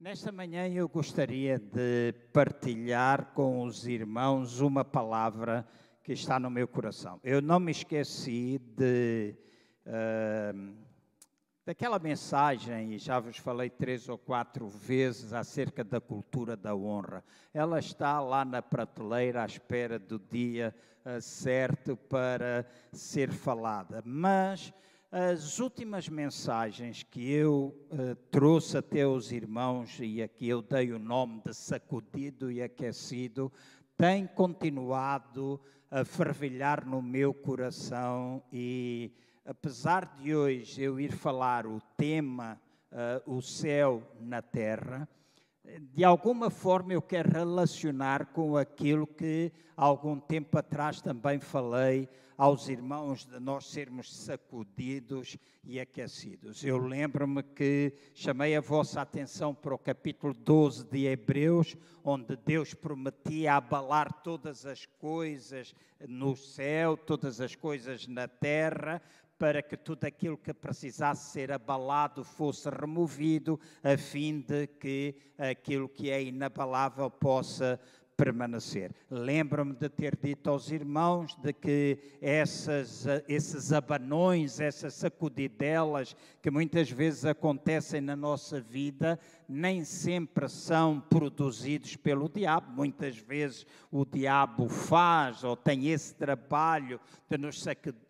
Nesta manhã eu gostaria de partilhar com os irmãos uma palavra que está no meu coração. Eu não me esqueci de uh, daquela mensagem, e já vos falei três ou quatro vezes acerca da cultura da honra. Ela está lá na prateleira à espera do dia uh, certo para ser falada. Mas as últimas mensagens que eu uh, trouxe até os irmãos, e aqui eu dei o nome de sacudido e aquecido, têm continuado a fervilhar no meu coração e apesar de hoje eu ir falar o tema uh, o céu na terra, de alguma forma eu quero relacionar com aquilo que algum tempo atrás também falei aos irmãos de nós sermos sacudidos e aquecidos. Eu lembro-me que chamei a vossa atenção para o capítulo 12 de Hebreus, onde Deus prometia abalar todas as coisas no céu, todas as coisas na terra, para que tudo aquilo que precisasse ser abalado fosse removido, a fim de que aquilo que é inabalável possa permanecer. Lembro-me de ter dito aos irmãos de que essas, esses abanões, essas sacudidelas que muitas vezes acontecem na nossa vida, nem sempre são produzidos pelo diabo. Muitas vezes o diabo faz ou tem esse trabalho de nos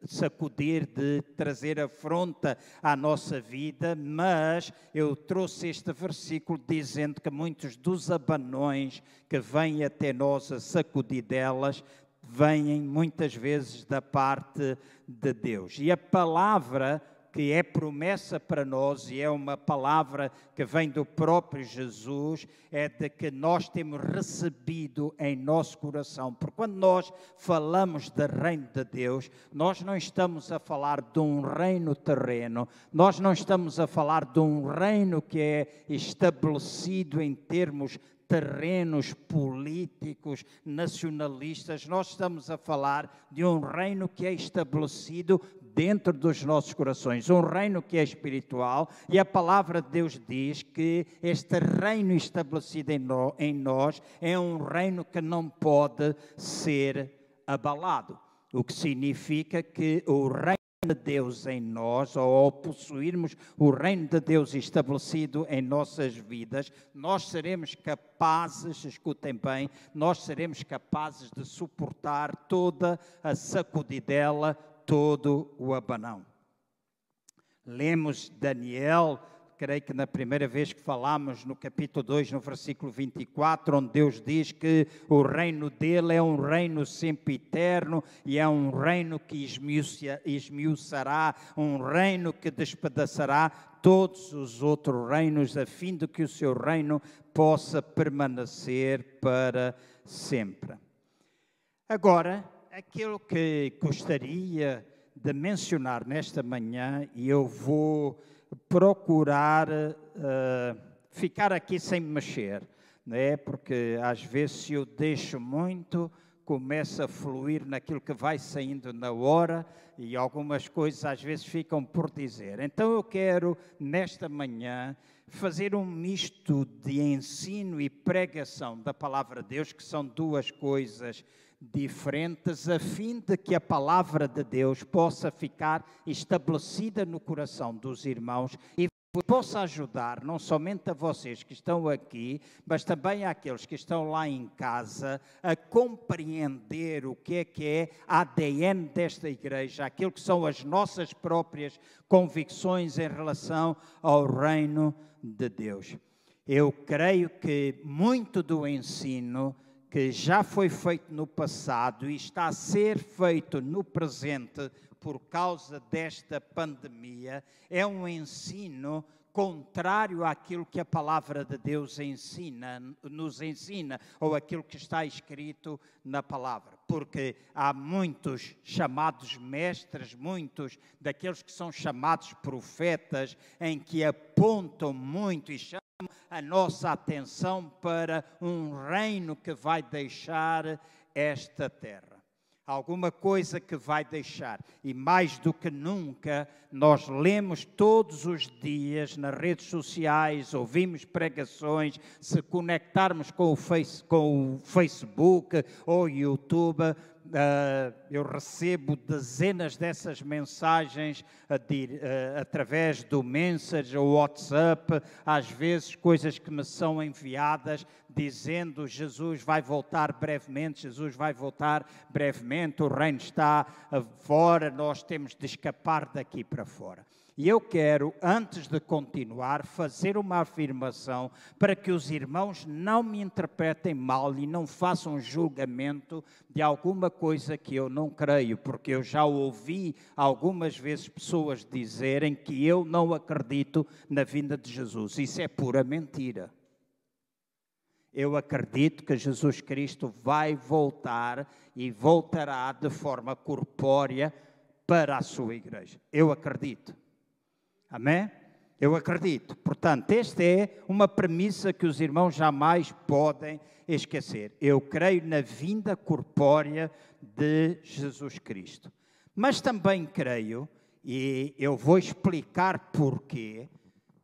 sacudir, de trazer afronta à nossa vida, mas eu trouxe este versículo dizendo que muitos dos abanões que vêm até nós a sacudir delas vêm muitas vezes da parte de Deus. E a palavra que é promessa para nós e é uma palavra que vem do próprio Jesus, é de que nós temos recebido em nosso coração. Porque quando nós falamos do reino de Deus, nós não estamos a falar de um reino terreno, nós não estamos a falar de um reino que é estabelecido em termos terrenos políticos, nacionalistas, nós estamos a falar de um reino que é estabelecido dentro dos nossos corações, um reino que é espiritual, e a palavra de Deus diz que este reino estabelecido em, nós é um reino que não pode ser abalado. O que significa que o reino de Deus em nós, ou ao possuirmos o reino de Deus estabelecido em nossas vidas, nós seremos capazes, escutem bem, nós seremos capazes de suportar toda a sacudidela, todo o abanão. Lemos Daniel, creio que na primeira vez que falamos no capítulo 2, no versículo 24, onde Deus diz que o reino dele é um reino sempre eterno e é um reino que esmiuçará, um reino que despedaçará todos os outros reinos, a fim de que o seu reino possa permanecer para sempre. Agora, aquilo que gostaria de mencionar nesta manhã, e eu vou procurar uh, ficar aqui sem mexer, né? porque às vezes se eu deixo muito, começa a fluir naquilo que vai saindo na hora e algumas coisas às vezes ficam por dizer. Então eu quero, nesta manhã, fazer um misto de ensino e pregação da palavra de Deus, que são duas coisas diferentes, a fim de que a palavra de Deus possa ficar estabelecida no coração dos irmãos e possa ajudar não somente a vocês que estão aqui, mas também àqueles que estão lá em casa a compreender o que é que é ADN desta igreja, aquilo que são as nossas próprias convicções em relação ao reino de Deus. Eu creio que muito do ensino que já foi feito no passado e está a ser feito no presente por causa desta pandemia é um ensino contrário àquilo que a palavra de Deus ensina, nos ensina, ou aquilo que está escrito na palavra. Porque há muitos chamados mestres, muitos daqueles que são chamados profetas, em que apontam muito e chamam a nossa atenção para um reino que vai deixar esta terra. alguma coisa que vai deixar. E mais do que nunca, nós lemos todos os dias nas redes sociais, ouvimos pregações, se conectarmos com o, face, com o Facebook ou YouTube, Uh, eu recebo dezenas dessas mensagens de, uh, através do Messenger WhatsApp, às vezes coisas que me são enviadas dizendo Jesus vai voltar brevemente, Jesus vai voltar brevemente, o reino está fora, nós temos de escapar daqui para fora. E eu quero, antes de continuar, fazer uma afirmação para que os irmãos não me interpretem mal e não façam julgamento de alguma coisa que eu não creio, porque eu já ouvi algumas vezes pessoas dizerem que eu não acredito na vinda de Jesus. Isso é pura mentira. Eu acredito que Jesus Cristo vai voltar e voltará de forma corpórea para a sua igreja. Eu acredito. Amém? Eu acredito. Portanto, esta é uma premissa que os irmãos jamais podem esquecer. Eu creio na vinda corpórea de Jesus Cristo. Mas também creio, e eu vou explicar porquê,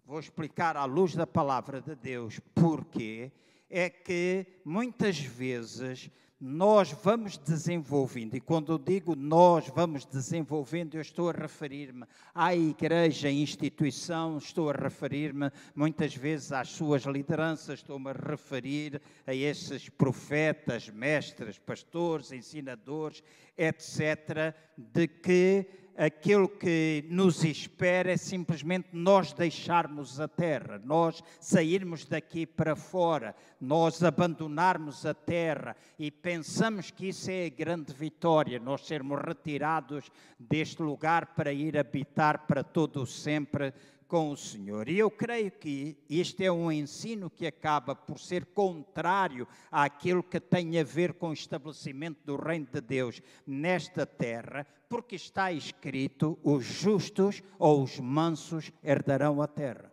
vou explicar à luz da palavra de Deus porquê, é que muitas vezes nós vamos desenvolvendo, e quando eu digo nós vamos desenvolvendo, eu estou a referir-me à igreja, instituição, estou a referir-me muitas vezes às suas lideranças, estou-me a referir a esses profetas, mestres, pastores, ensinadores, etc., de que aquilo que nos espera é simplesmente nós deixarmos a terra, nós sairmos daqui para fora, nós abandonarmos a terra e pensamos que isso é a grande vitória, nós sermos retirados deste lugar para ir habitar para todo o sempre com o Senhor. E eu creio que este é um ensino que acaba por ser contrário àquilo que tem a ver com o estabelecimento do reino de Deus nesta terra, porque está escrito: os justos ou os mansos herdarão a terra.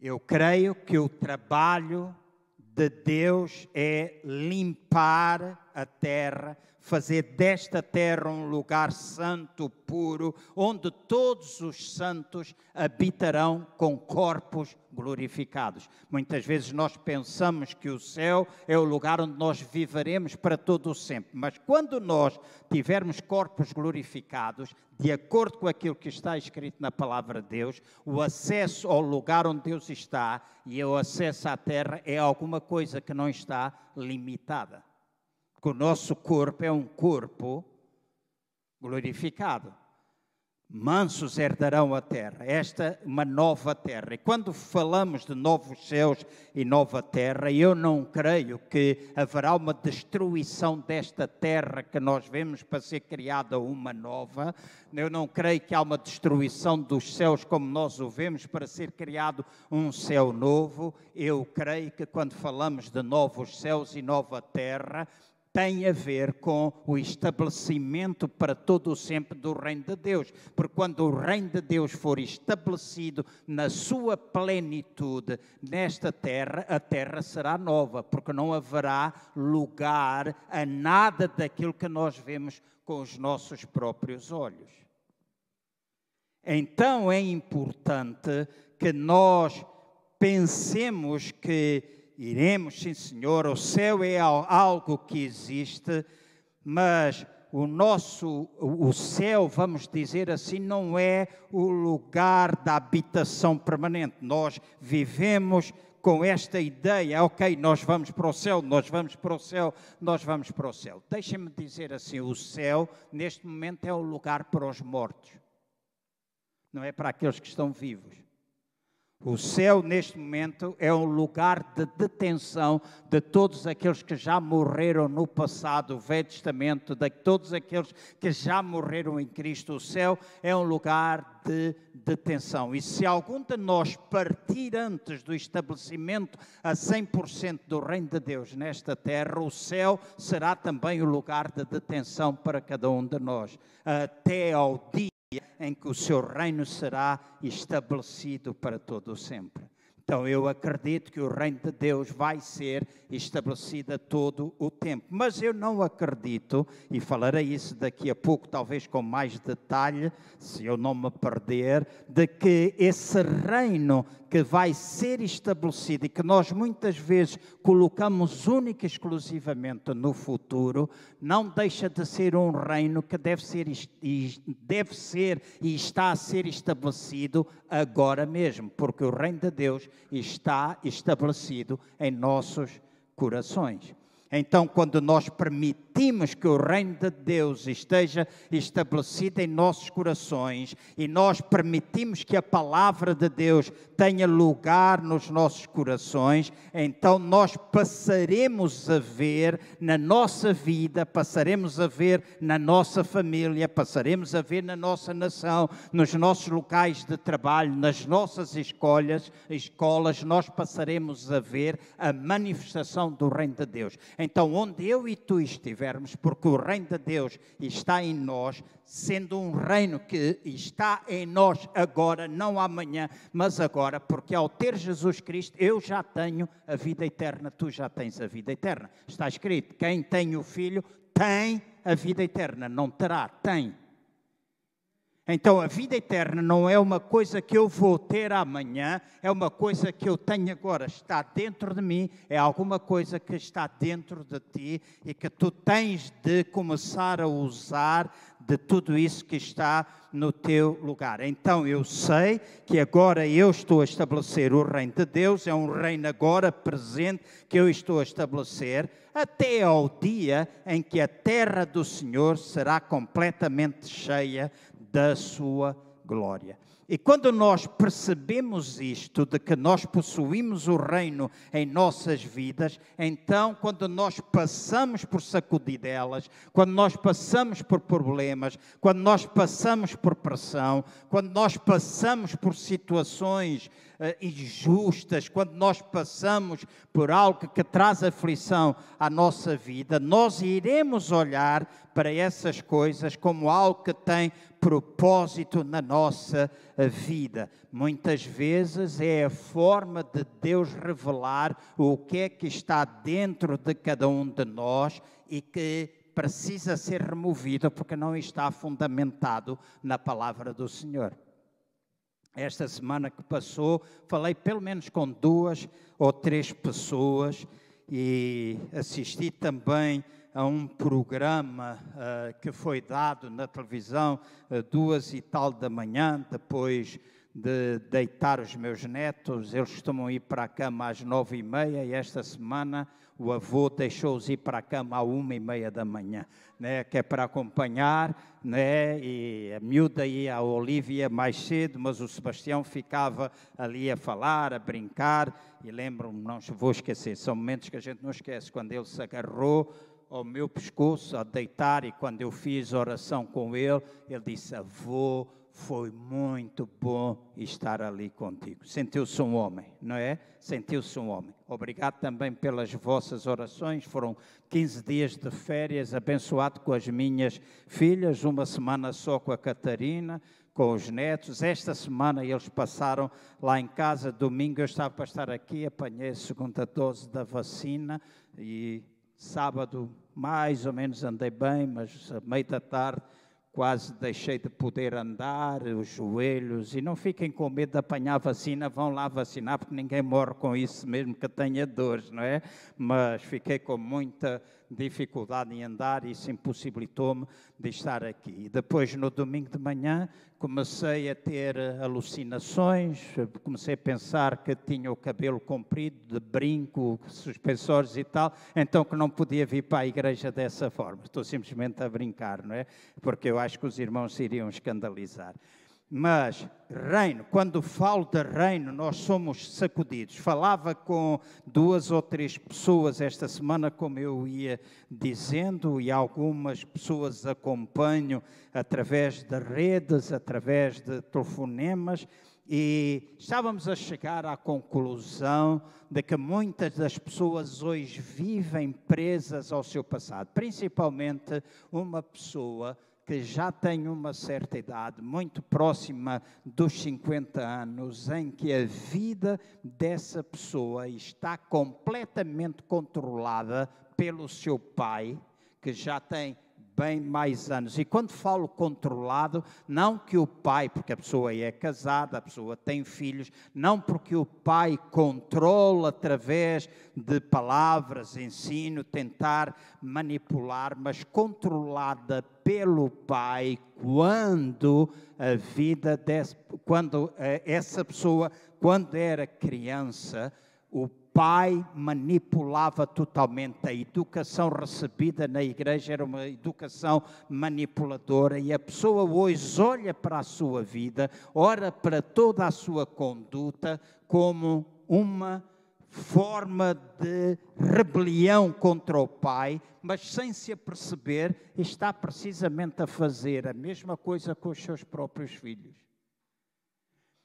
Eu creio que o trabalho de Deus é limpar a terra, fazer desta terra um lugar santo, puro, onde todos os santos habitarão com corpos glorificados. Muitas vezes nós pensamos que o céu é o lugar onde nós viveremos para todo o sempre, mas quando nós tivermos corpos glorificados, de acordo com aquilo que está escrito na palavra de Deus, o acesso ao lugar onde Deus está e o acesso à terra é alguma coisa que não está limitada que o nosso corpo é um corpo glorificado. Mansos herdarão a terra, esta é uma nova terra. E quando falamos de novos céus e nova terra, eu não creio que haverá uma destruição desta terra que nós vemos para ser criada uma nova. Eu não creio que há uma destruição dos céus como nós o vemos para ser criado um céu novo. Eu creio que quando falamos de novos céus e nova terra, tem a ver com o estabelecimento para todo o sempre do reino de Deus. Porque quando o reino de Deus for estabelecido na sua plenitude nesta terra, a terra será nova, porque não haverá lugar a nada daquilo que nós vemos com os nossos próprios olhos. Então é importante que nós pensemos que iremos, sim senhor, o céu é algo que existe, mas o nosso, o céu, vamos dizer assim, não é o lugar da habitação permanente. Nós vivemos com esta ideia, ok, nós vamos para o céu, nós vamos para o céu, nós vamos para o céu. Deixem-me dizer assim: o céu, neste momento, é o lugar para os mortos, não é para aqueles que estão vivos. O céu, neste momento, é um lugar de detenção de todos aqueles que já morreram no passado, o Velho Testamento, de todos aqueles que já morreram em Cristo. O céu é um lugar de detenção. E se algum de nós partir antes do estabelecimento a 100% do Reino de Deus nesta terra, o céu será também o lugar de detenção para cada um de nós, até ao dia em que o seu reino será estabelecido para todo o sempre. Então eu acredito que o reino de Deus vai ser estabelecido a todo o tempo. Mas eu não acredito, e falarei isso daqui a pouco, talvez com mais detalhe, se eu não me perder, de que esse reino que vai ser estabelecido e que nós muitas vezes colocamos única e exclusivamente no futuro, não deixa de ser um reino que deve ser, deve ser e está a ser estabelecido agora mesmo, porque o reino de Deus está estabelecido em nossos corações. Então, quando nós permitimos que o reino de Deus esteja estabelecido em nossos corações e nós permitimos que a palavra de Deus tenha lugar nos nossos corações, então nós passaremos a ver na nossa vida, passaremos a ver na nossa família, passaremos a ver na nossa nação, nos nossos locais de trabalho, nas nossas escolas, escolas, nós passaremos a ver a manifestação do reino de Deus. Então, onde eu e tu estivermos, porque o reino de Deus está em nós, sendo um reino que está em nós agora, não amanhã, mas agora, porque ao ter Jesus Cristo, eu já tenho a vida eterna, tu já tens a vida eterna. Está escrito: quem tem o Filho tem a vida eterna, não terá, tem. Então a vida eterna não é uma coisa que eu vou ter amanhã, é uma coisa que eu tenho agora, está dentro de mim, é alguma coisa que está dentro de ti e que tu tens de começar a usar de tudo isso que está no teu lugar. Então eu sei que agora eu estou a estabelecer o reino de Deus, é um reino agora presente que eu estou a estabelecer, até ao dia em que a terra do Senhor será completamente cheia da sua glória. E quando nós percebemos isto, de que nós possuímos o reino em nossas vidas, então, quando nós passamos por sacudidelas, quando nós passamos por problemas, quando nós passamos por pressão, quando nós passamos por situações uh, injustas, quando nós passamos por algo que traz aflição à nossa vida, nós iremos olhar para essas coisas como algo que tem propósito na nossa vida. Muitas vezes é a forma de Deus revelar o que é que está dentro de cada um de nós e que precisa ser removido porque não está fundamentado na palavra do Senhor. Esta semana que passou, falei pelo menos com duas ou três pessoas e assisti também a um programa uh, que foi dado na televisão uh, duas e tal da manhã, depois de deitar os meus netos. Eles costumam ir para a cama às nove e meia e esta semana o avô deixou-os ir para a cama à uma e meia da manhã, né? que é para acompanhar, né? e a miúda ia, a Olivia mais cedo, mas o Sebastião ficava ali a falar, a brincar, e lembro-me, não vou esquecer, são momentos que a gente não esquece, quando ele se agarrou ao meu pescoço a deitar e quando eu fiz oração com ele, ele disse: Avô, foi muito bom estar ali contigo. Sentiu-se um homem, não é? Sentiu-se um homem. Obrigado também pelas vossas orações. Foram 15 dias de férias, abençoado com as minhas filhas, uma semana só com a Catarina, com os netos. Esta semana eles passaram lá em casa. Domingo eu estava para estar aqui, apanhei a segunda dose da vacina e sábado mais ou menos andei bem, mas a meio da tarde quase deixei de poder andar, os joelhos, e não fiquem com medo de apanhar vacina, vão lá vacinar, porque ninguém morre com isso, mesmo que tenha dores, não é? Mas fiquei com muita dificuldade em andar, e isso impossibilitou-me de estar aqui. Depois, no domingo de manhã, comecei a ter alucinações, comecei a pensar que tinha o cabelo comprido, de brinco, suspensórios e tal, então que não podia vir para a igreja dessa forma. Estou simplesmente a brincar, não é? Porque eu acho que os irmãos se iriam escandalizar. Mas reino, quando falo de reino, nós somos sacudidos. Falava com duas ou três pessoas esta semana, como eu ia dizendo, e algumas pessoas acompanho através de redes, através de telefonemas, e estávamos a chegar à conclusão de que muitas das pessoas hoje vivem presas ao seu passado, principalmente uma pessoa que já tem uma certa idade, muito próxima dos 50 anos, em que a vida dessa pessoa está completamente controlada pelo seu pai, que já tem bem mais anos. E quando falo controlado, não que o pai, porque a pessoa é casada, a pessoa tem filhos, não porque o pai controla através de palavras, ensino, tentar manipular, mas controlada pelo pai quando a vida desse, quando eh, essa pessoa, quando era criança, o pai manipulava totalmente. A educação recebida na igreja era uma educação manipuladora e a pessoa hoje olha para a sua vida, olha para toda a sua conduta como uma forma de rebelião contra o pai, mas sem se aperceber, está precisamente a fazer a mesma coisa com os seus próprios filhos.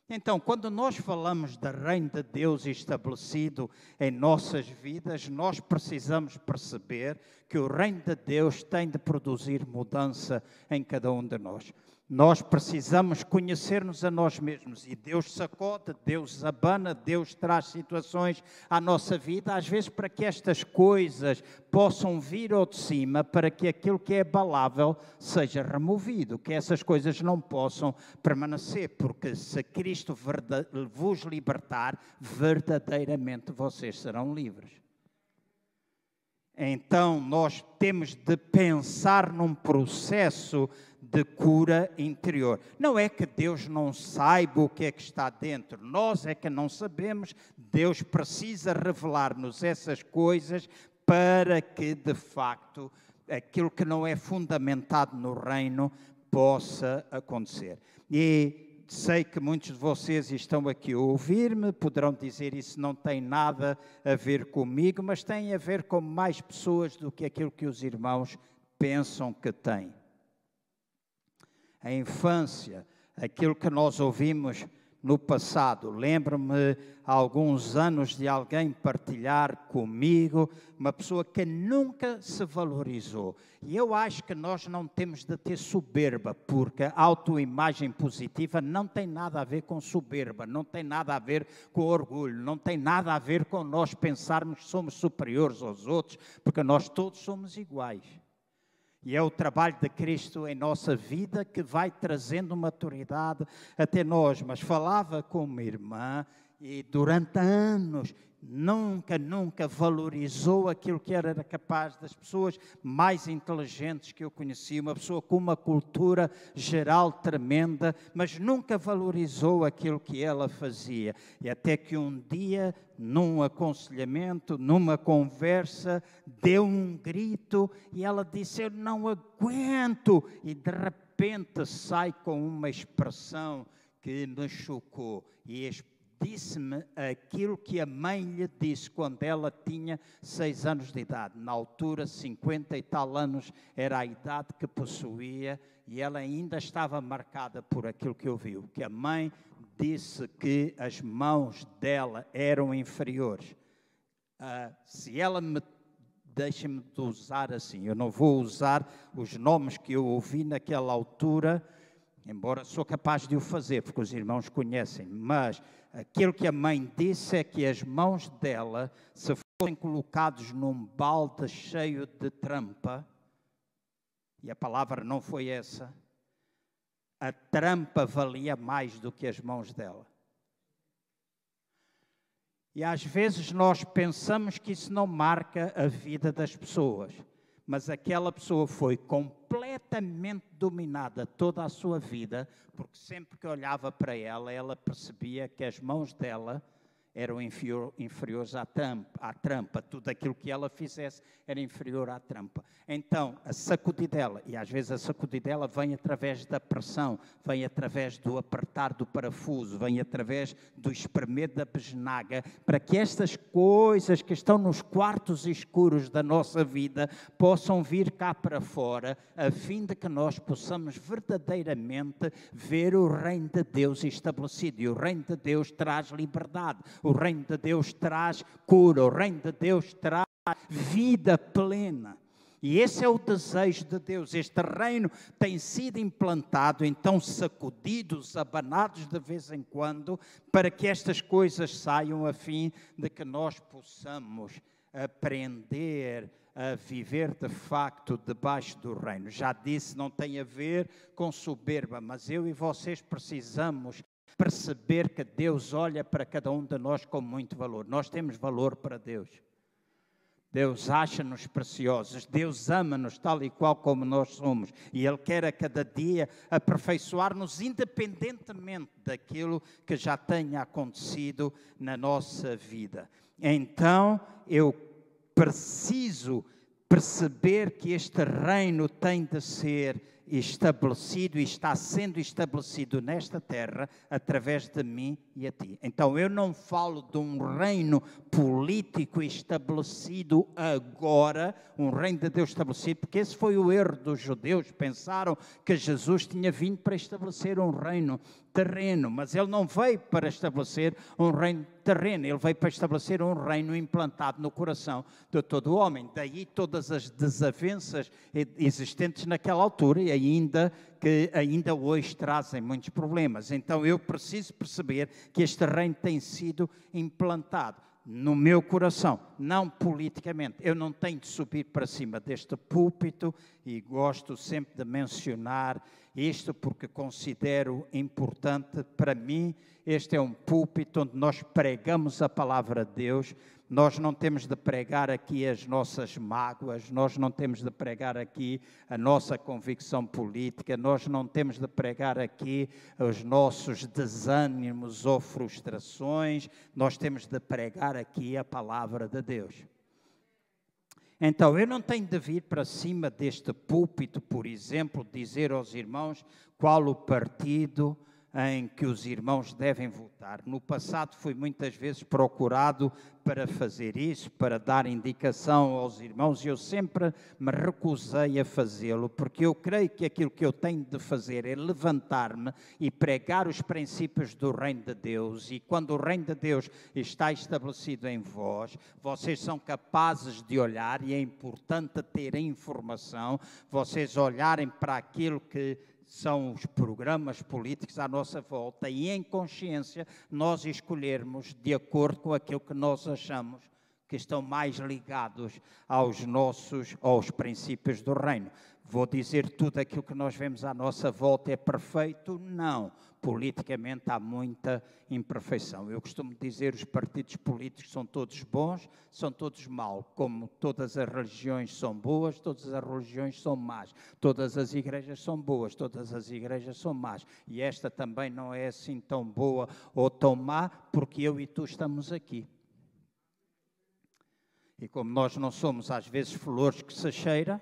Então, quando nós falamos da reino de Deus estabelecido em nossas vidas, nós precisamos perceber que o reino de Deus tem de produzir mudança em cada um de nós. Nós precisamos conhecer-nos a nós mesmos e Deus sacode, Deus abana, Deus traz situações à nossa vida, às vezes para que estas coisas possam vir ao de cima, para que aquilo que é abalável seja removido, que essas coisas não possam permanecer, porque se Cristo vos libertar, verdadeiramente vocês serão livres. Então, nós temos de pensar num processo de cura interior. Não é que Deus não saiba o que é que está dentro, nós é que não sabemos. Deus precisa revelar-nos essas coisas para que, de facto, aquilo que não é fundamentado no reino possa acontecer. E sei que muitos de vocês estão aqui a ouvir-me, poderão dizer isso não tem nada a ver comigo, mas tem a ver com mais pessoas do que aquilo que os irmãos pensam que tem a infância, aquilo que nós ouvimos no passado. Lembro-me há alguns anos de alguém partilhar comigo, uma pessoa que nunca se valorizou. E eu acho que nós não temos de ter soberba, porque a autoimagem positiva não tem nada a ver com soberba, não tem nada a ver com orgulho, não tem nada a ver com nós pensarmos que somos superiores aos outros, porque nós todos somos iguais. E é o trabalho de Cristo em nossa vida que vai trazendo maturidade até nós. Mas falava com uma irmã e durante anos nunca, nunca valorizou aquilo que era capaz das pessoas mais inteligentes que eu conheci, uma pessoa com uma cultura geral tremenda, mas nunca valorizou aquilo que ela fazia. E até que um dia, num aconselhamento, numa conversa, deu um grito e ela disse: Eu não aguento. E de repente sai com uma expressão que me chocou. E disse-me aquilo que a mãe lhe disse quando ela tinha seis anos de idade. Na altura, 50 e tal anos era a idade que possuía e ela ainda estava marcada por aquilo que ouviu. Que a mãe disse que as mãos dela eram inferiores. Uh, se ela me deixa-me de usar assim, eu não vou usar os nomes que eu ouvi naquela altura, embora sou capaz de o fazer, porque os irmãos conhecem, mas aquilo que a mãe disse é que as mãos dela, se fossem colocados num balde cheio de trampa, e a palavra não foi essa, a trampa valia mais do que as mãos dela. E às vezes nós pensamos que isso não marca a vida das pessoas mas aquela pessoa foi completamente dominada toda a sua vida, porque sempre que olhava para ela, ela percebia que as mãos dela eram inferior, inferiores à trampa, à trampa. Tudo aquilo que ela fizesse era inferior à trampa. Então, a sacudidela, e às vezes a sacudidela vem através da pressão, vem através do apertar do parafuso, vem através do espremer da besnaga, para que estas coisas que estão nos quartos escuros da nossa vida possam vir cá para fora, a fim de que nós possamos verdadeiramente ver o reino de Deus estabelecido. E o reino de Deus traz liberdade o reino de Deus traz cura, o reino de Deus traz vida plena. E esse é o desejo de Deus. Este reino tem sido implantado, então sacudidos, abanados de vez em quando, para que estas coisas saiam a fim de que nós possamos aprender a viver de facto debaixo do reino. Já disse, não tem a ver com soberba, mas eu e vocês precisamos perceber que Deus olha para cada um de nós com muito valor. Nós temos valor para Deus. Deus acha-nos preciosos, Deus ama-nos tal e qual como nós somos, e Ele quer a cada dia aperfeiçoar-nos, independentemente daquilo que já tenha acontecido na nossa vida. Então, eu preciso perceber que este reino tem de ser estabelecido e está sendo estabelecido nesta terra através de mim e a ti. Então eu não falo de um reino político estabelecido agora, um reino de Deus estabelecido, porque esse foi o erro dos judeus. Pensaram que Jesus tinha vindo para estabelecer um reino terreno, mas ele não veio para estabelecer um reino terreno, ele veio para estabelecer um reino implantado no coração de todo o homem. Daí todas as desavenças existentes naquela altura e ainda que ainda hoje trazem muitos problemas. Então eu preciso perceber que este reino tem sido implantado no meu coração, não politicamente. Eu não tenho de subir para cima deste púlpito e gosto sempre de mencionar isto porque considero importante para mim. Este é um púlpito onde nós pregamos a palavra de Deus, nós não temos de pregar aqui as nossas mágoas, nós não temos de pregar aqui a nossa convicção política, nós não temos de pregar aqui os nossos desânimos ou frustrações, nós temos de pregar aqui a palavra de Deus. Então, eu não tenho de vir para cima deste púlpito, por exemplo, dizer aos irmãos qual o partido em que os irmãos devem votar. No passado fui muitas vezes procurado para fazer isso, para dar indicação aos irmãos, e eu sempre me recusei a fazê-lo, porque eu creio que aquilo que eu tenho de fazer é levantar-me e pregar os princípios do Reino de Deus, e quando o Reino de Deus está estabelecido em vós, vocês são capazes de olhar, e é importante ter informação, vocês olharem para aquilo que são os programas políticos à nossa volta e, em consciência, nós escolhermos de acordo com aquilo que nós achamos que estão mais ligados aos nossos, aos princípios do reino. Vou dizer tudo aquilo que nós vemos à nossa volta é perfeito? Não. Politicamente há muita imperfeição. Eu costumo dizer os partidos políticos são todos bons, são todos maus. Como todas as religiões são boas, todas as religiões são más. Todas as igrejas são boas, todas as igrejas são más. E esta também não é assim tão boa ou tão má, porque eu e tu estamos aqui. E como nós não somos às vezes flores que se cheiram,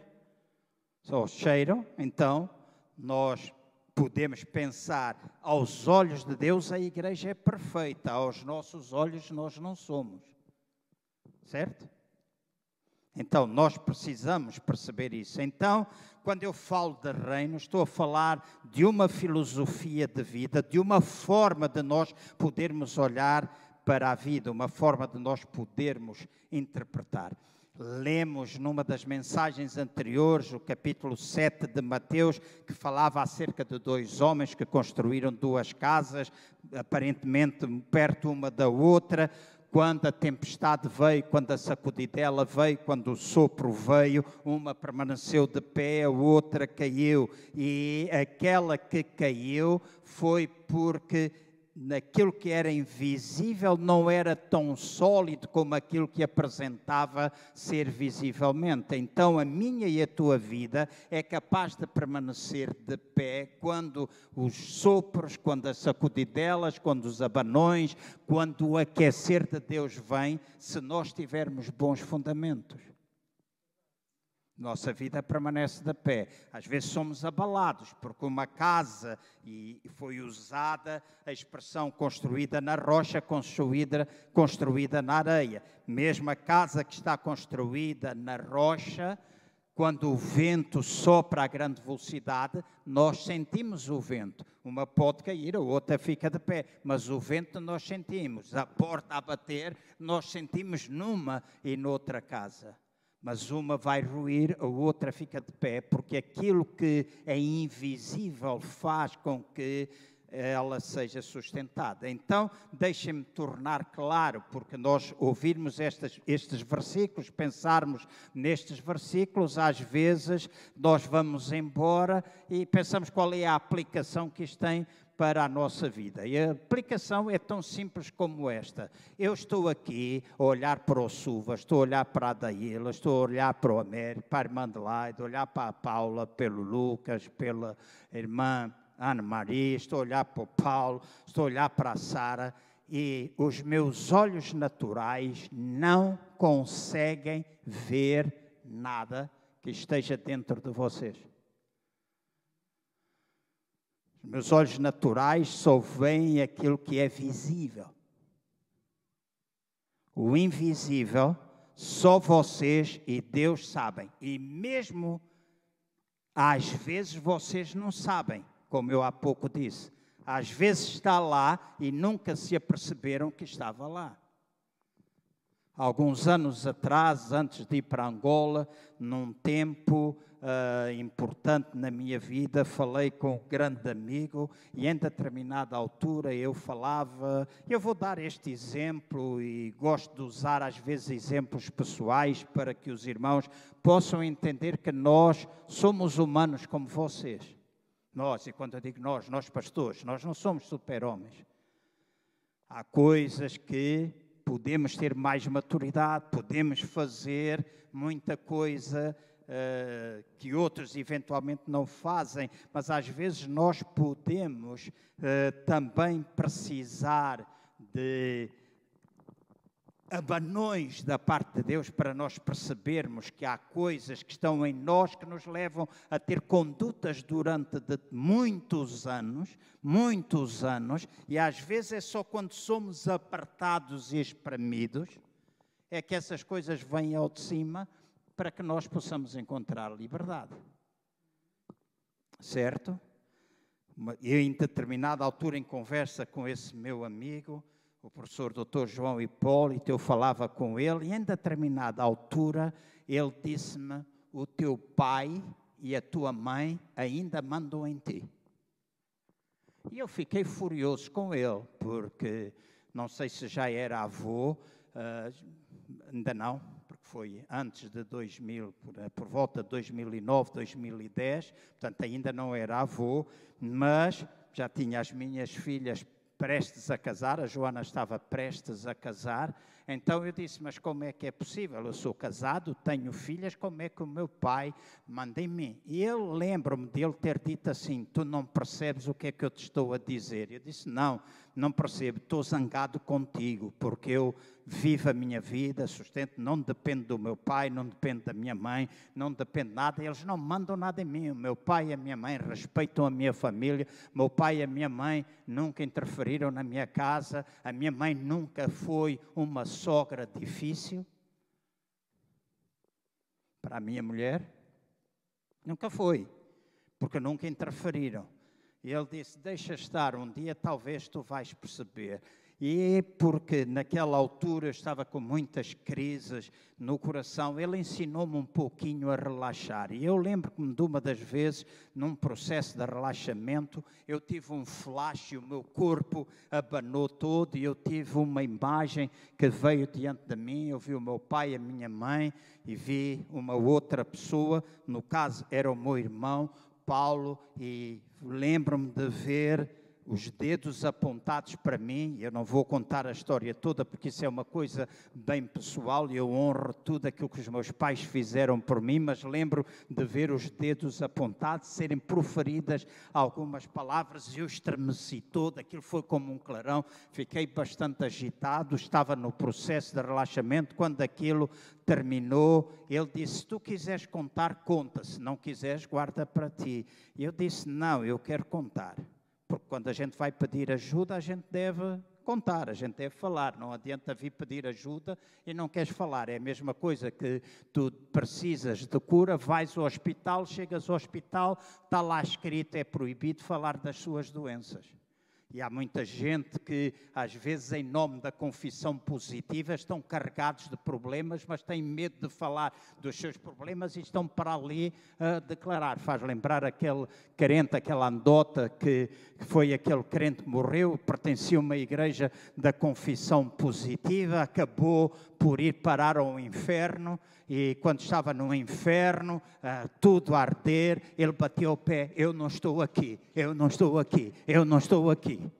só cheiram, então nós podemos pensar aos olhos de Deus a igreja é perfeita, aos nossos olhos nós não somos. Certo? Então nós precisamos perceber isso. Então, quando eu falo de reino, estou a falar de uma filosofia de vida, de uma forma de nós podermos olhar para a vida, uma forma de nós podermos interpretar. Lemos numa das mensagens anteriores, o capítulo 7 de Mateus, que falava acerca de dois homens que construíram duas casas, aparentemente perto uma da outra. Quando a tempestade veio, quando a sacudidela veio, quando o sopro veio, uma permaneceu de pé, a outra caiu. E aquela que caiu foi porque naquilo que era invisível não era tão sólido como aquilo que apresentava ser visivelmente. Então a minha e a tua vida é capaz de permanecer de pé quando os sopros, quando as sacudidelas, quando os abanões, quando o aquecer de Deus vem, se nós tivermos bons fundamentos. Nossa vida permanece de pé. Às vezes somos abalados, porque uma casa, e foi usada a expressão construída na rocha, construída, construída na areia. Mesmo a casa que está construída na rocha, quando o vento sopra a grande velocidade, nós sentimos o vento. Uma pode cair, a outra fica de pé, mas o vento nós sentimos. A porta a bater, nós sentimos numa e noutra casa. Mas uma vai ruir, a outra fica de pé, porque aquilo que é invisível faz com que ela seja sustentada. Então, deixem-me tornar claro, porque nós ouvirmos estes, estes versículos, pensarmos nestes versículos, às vezes nós vamos embora e pensamos qual é a aplicação que isto tem para a nossa vida. E a aplicação é tão simples como esta. Eu estou aqui a olhar para o Suva, estou a olhar para a Daíla, estou a olhar para o Américo, para a irmã Adelaide, olhar para a Paula, pelo Lucas, pela irmã Ana Maria, estou a olhar para o Paulo, estou a olhar para a Sara e os meus olhos naturais não conseguem ver nada que esteja dentro de vocês. Meus olhos naturais só veem aquilo que é visível. O invisível, só vocês e Deus sabem. E mesmo às vezes vocês não sabem, como eu há pouco disse. Às vezes está lá e nunca se aperceberam que estava lá. Alguns anos atrás, antes de ir para Angola, num tempo uh, importante na minha vida, falei com um grande amigo e em determinada altura eu falava, eu vou dar este exemplo e gosto de usar às vezes exemplos pessoais para que os irmãos possam entender que nós somos humanos como vocês. Nós, e quando eu digo nós, nós pastores, nós não somos super-homens. Há coisas que podemos ter mais maturidade, podemos fazer muita coisa uh, que outros eventualmente não fazem, mas às vezes nós podemos uh, também precisar de abanões da parte de Deus para nós percebermos que há coisas que estão em nós que nos levam a ter condutas durante muitos anos, muitos anos, e às vezes é só quando somos apertados e espremidos é que essas coisas vêm ao de cima para que nós possamos encontrar liberdade. Certo? Eu, em determinada altura, em conversa com esse meu amigo, o professor Dr. João Hipólito, eu falava com ele, e em determinada altura, ele disse-me: O teu pai e a tua mãe ainda mandam em ti. E eu fiquei furioso com ele, porque não sei se já era avô, uh, ainda não, foi antes de 2000, por, eh, por, volta de 2009, 2010, portanto ainda não era avô, mas já tinha as minhas filhas prestes a casar, a Joana estava prestes a casar, então eu disse: Mas como é que é possível? Eu sou casado, tenho filhas, como é que o meu pai manda em mim? E eu lembro-me dele ter dito assim: Tu não percebes o que é que eu te estou a dizer? Eu disse: Não, não percebo, estou zangado contigo, porque eu vivo a minha vida, sustento, não depende do meu pai, não depende da minha mãe, não depende de nada, eles não mandam nada em mim. O meu pai e a minha mãe respeitam a minha família, meu pai e a minha mãe nunca interferiram na minha casa, a minha mãe nunca foi uma sogra difícil para a minha mulher? Nunca foi, porque nunca interferiram. E ele disse: Deixa estar, um dia talvez tu vais perceber. E porque naquela altura estava com muitas crises no coração, ele ensinou-me um pouquinho a relaxar. E eu lembro-me de uma das vezes, num processo de relaxamento, eu tive um flash e o meu corpo abanou todo e eu tive uma imagem que veio diante de mim. Eu vi o meu pai e a minha mãe e vi uma outra pessoa, no caso era o meu irmão, Paulo, e lembro-me de ver os dedos apontados para mim. Eu não vou contar a história toda, porque isso é uma coisa bem pessoal e eu honro tudo aquilo que os meus pais fizeram por mim, mas lembro de ver os dedos apontados, serem proferidas algumas palavras e eu estremeci todo. Aquilo foi como um clarão. Fiquei bastante agitado, estava no processo de relaxamento. Quando aquilo terminou, ele disse: Se tu quiseres contar, conta. Se não quiseres, guarda para ti. E eu disse: Não, eu quero contar. Porque quando a gente vai pedir ajuda, a gente deve contar, a gente deve falar. Não adianta vir pedir ajuda e não queres falar. É a mesma coisa que tu precisas de cura, vais ao hospital, chegas ao hospital, está lá escrito, é proibido falar das suas doenças. E há muita gente que, às vezes, em nome da confissão positiva, estão carregados de problemas, mas têm medo de falar dos seus problemas e estão para ali a declarar. Faz lembrar aquele crente, aquela andota que, que foi aquele crente que morreu, pertencia a uma igreja da confissão positiva, acabou por ir parar ao inferno e quando estava no inferno, uh, tudo a arder, ele bateu o pé: Eu não estou aqui, eu não estou aqui, eu não estou aqui.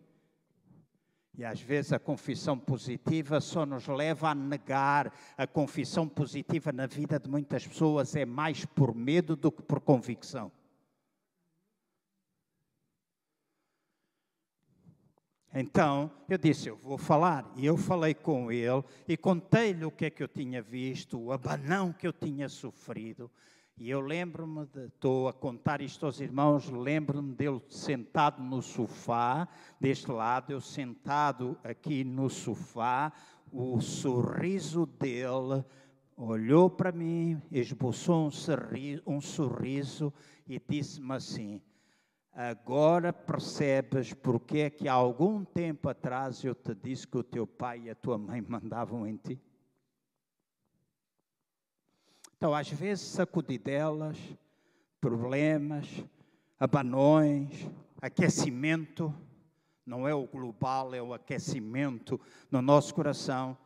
E às vezes a confissão positiva só nos leva a negar. A confissão positiva na vida de muitas pessoas é mais por medo do que por convicção. Então eu disse: Eu vou falar. E eu falei com ele e contei-lhe o que é que eu tinha visto, o abanão que eu tinha sofrido. E eu lembro-me, estou a contar isto aos irmãos, lembro-me dele sentado no sofá, deste lado, eu sentado aqui no sofá, o sorriso dele olhou para mim, esboçou um sorriso, um sorriso e disse-me assim: Agora percebes porque é que há algum tempo atrás eu te disse que o teu pai e a tua mãe mandavam em ti? Então, às vezes, sacudidelas, problemas, abanões, aquecimento, não é o global, é o aquecimento no nosso coração,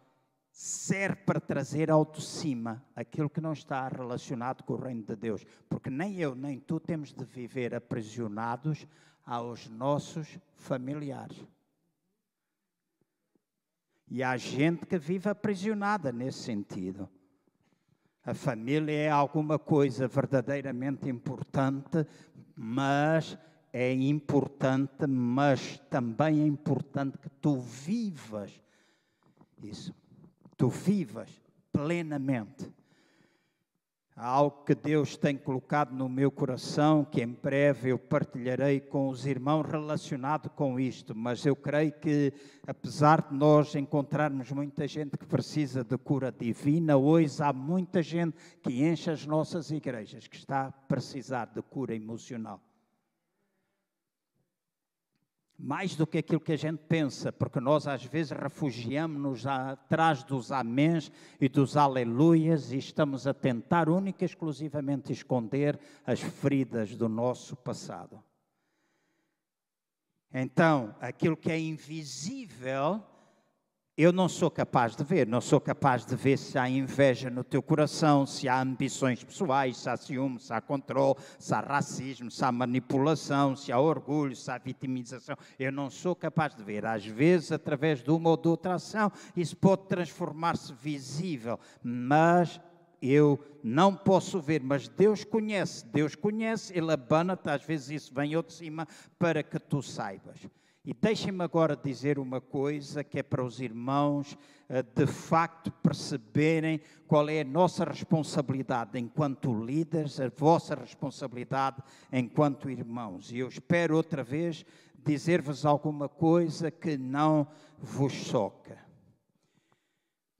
serve para trazer ao de cima aquilo que não está relacionado com o reino de Deus. Porque nem eu, nem tu temos de viver aprisionados aos nossos familiares. E há gente que vive aprisionada nesse sentido. A família é alguma coisa verdadeiramente importante, mas é importante, mas também é importante que tu vivas isso tu vivas plenamente. Há algo que Deus tem colocado no meu coração que em breve eu partilharei com os irmãos relacionado com isto, mas eu creio que, apesar de nós encontrarmos muita gente que precisa de cura divina, hoje há muita gente que enche as nossas igrejas que está a precisar de cura emocional mais do que aquilo que a gente pensa, porque nós às vezes refugiamos-nos atrás dos améns e dos aleluias e estamos a tentar única e exclusivamente esconder as feridas do nosso passado. Então, aquilo que é invisível eu não sou capaz de ver, não sou capaz de ver se há inveja no teu coração, se há ambições pessoais, se há ciúme, se há controle, se há racismo, se há manipulação, se há orgulho, se há vitimização. Eu não sou capaz de ver. Às vezes, através de uma ou de outra ação, isso pode transformar-se visível, mas eu não posso ver, mas Deus conhece, Deus conhece, Ele abana-te, às vezes isso vem ao de cima para que tu saibas. E deixem-me agora dizer uma coisa que é para os irmãos eh, de facto perceberem qual é a nossa responsabilidade enquanto líderes, a vossa responsabilidade enquanto irmãos. E eu espero outra vez dizer-vos alguma coisa que não vos choca.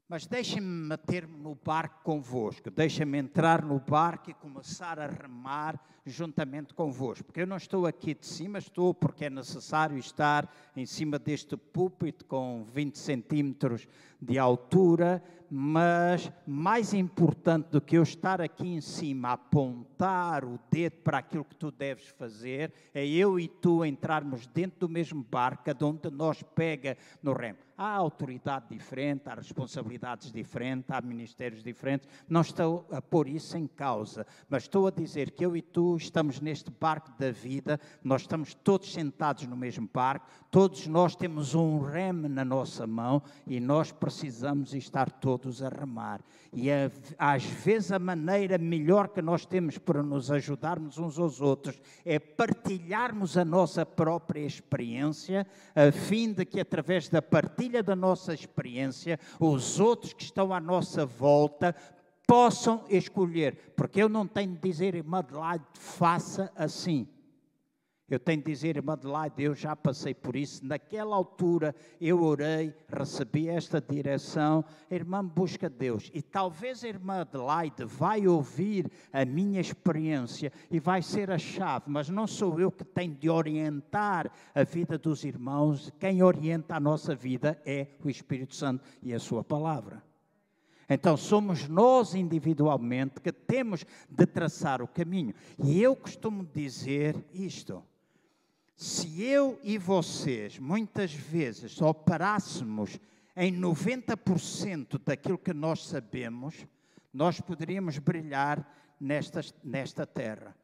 Mas deixem-me meter-me no barco convosco, deixem-me entrar no barco e começar a remar juntamente convosco. Porque eu não estou aqui de cima, estou porque é necessário estar em cima deste púlpito com 20 centímetros de altura, mas mais importante do que eu estar aqui em cima apontar o dedo para aquilo que tu deves fazer, é eu e tu entrarmos dentro do mesmo barco, de nós pega no remo. Há autoridade diferente, há responsabilidades diferentes, há ministérios diferentes. Não estou a pôr isso em causa, mas estou a dizer que eu e tu estamos neste barco da vida, nós estamos todos sentados no mesmo barco, todos nós temos um remo na nossa mão e nós precisamos estar todos a remar. E a, às vezes a maneira melhor que nós temos para nos ajudarmos uns aos outros é partilharmos a nossa própria experiência, a fim de que através da partilha da nossa experiência, os outros que estão à nossa volta possam escolher, porque eu não tenho de dizer, Madeleine, faça assim. Eu tenho de dizer, irmã Adelaide, eu já passei por isso. Naquela altura eu orei, recebi esta direção. Irmã busca Deus. E talvez a irmã Adelaide vai ouvir a minha experiência e vai ser a chave. Mas não sou eu que tenho de orientar a vida dos irmãos. Quem orienta a nossa vida é o Espírito Santo e a Sua palavra. Então somos nós individualmente que temos de traçar o caminho. E eu costumo dizer isto. Se eu e vocês muitas vezes operássemos em 90% daquilo que nós sabemos, nós poderíamos brilhar nesta, nesta terra.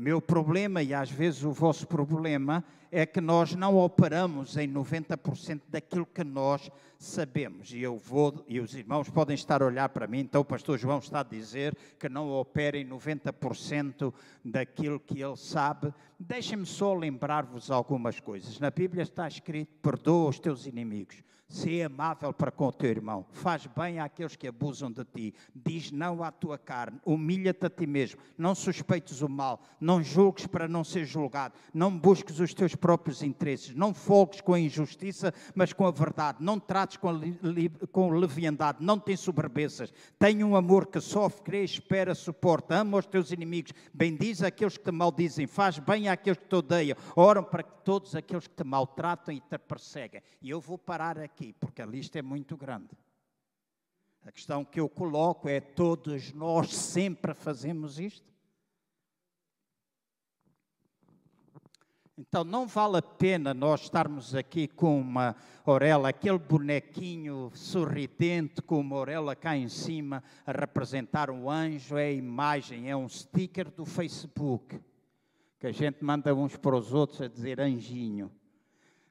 Meu problema, e às vezes o vosso problema, é que nós não operamos em 90% daquilo que nós sabemos. E eu vou, e os irmãos podem estar a olhar para mim, então o pastor João está a dizer que não opera em 90% daquilo que ele sabe. Deixem-me só lembrar-vos algumas coisas. Na Bíblia está escrito: perdoa os teus inimigos. Sê amável para com o teu irmão, faz bem àqueles que abusam de ti, diz não à tua carne, humilha-te a ti mesmo, não suspeites o mal, não julgues para não ser julgado, não busques os teus próprios interesses, não folgues com a injustiça, mas com a verdade, não trates com, li, com leviandade, não te soberbeças, tenha um amor que sofre, crê, espera, suporta, ama os teus inimigos, bendiz aqueles que te maldizem, faz bem àqueles que te odeiam, oram para todos aqueles que te maltratam e te perseguem. E eu vou parar aqui aqui, porque a lista é muito grande. A questão que eu coloco é: todos nós sempre fazemos isto? Então não vale a pena nós estarmos aqui com uma orelha, aquele bonequinho sorridente com uma orelha cá em cima a representar um anjo, é a imagem, é um sticker do Facebook, que a gente manda uns para os outros a dizer anjinho.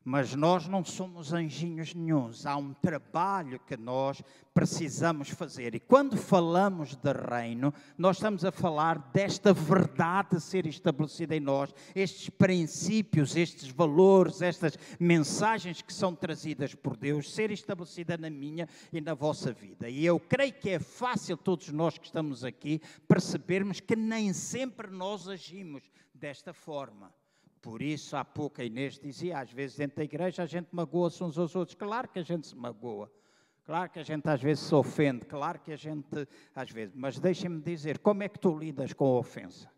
Mas nós não somos anjinhos nenhums. Há um trabalho que nós precisamos fazer. E quando falamos de reino, nós estamos a falar desta verdade ser estabelecida em nós, estes princípios, estes valores, estas mensagens que são trazidas por Deus, ser estabelecida na minha e na vossa vida. E eu creio que é fácil todos nós que estamos aqui percebermos que nem sempre nós agimos desta forma. Por isso, há pouco a Inês dizia, às vezes dentro da igreja a gente magoa-se uns aos outros. Claro que a gente se magoa. Claro que a gente às vezes se ofende. Claro que a gente, às vezes. Mas deixem-me dizer, como é que tu lidas com a ofensa?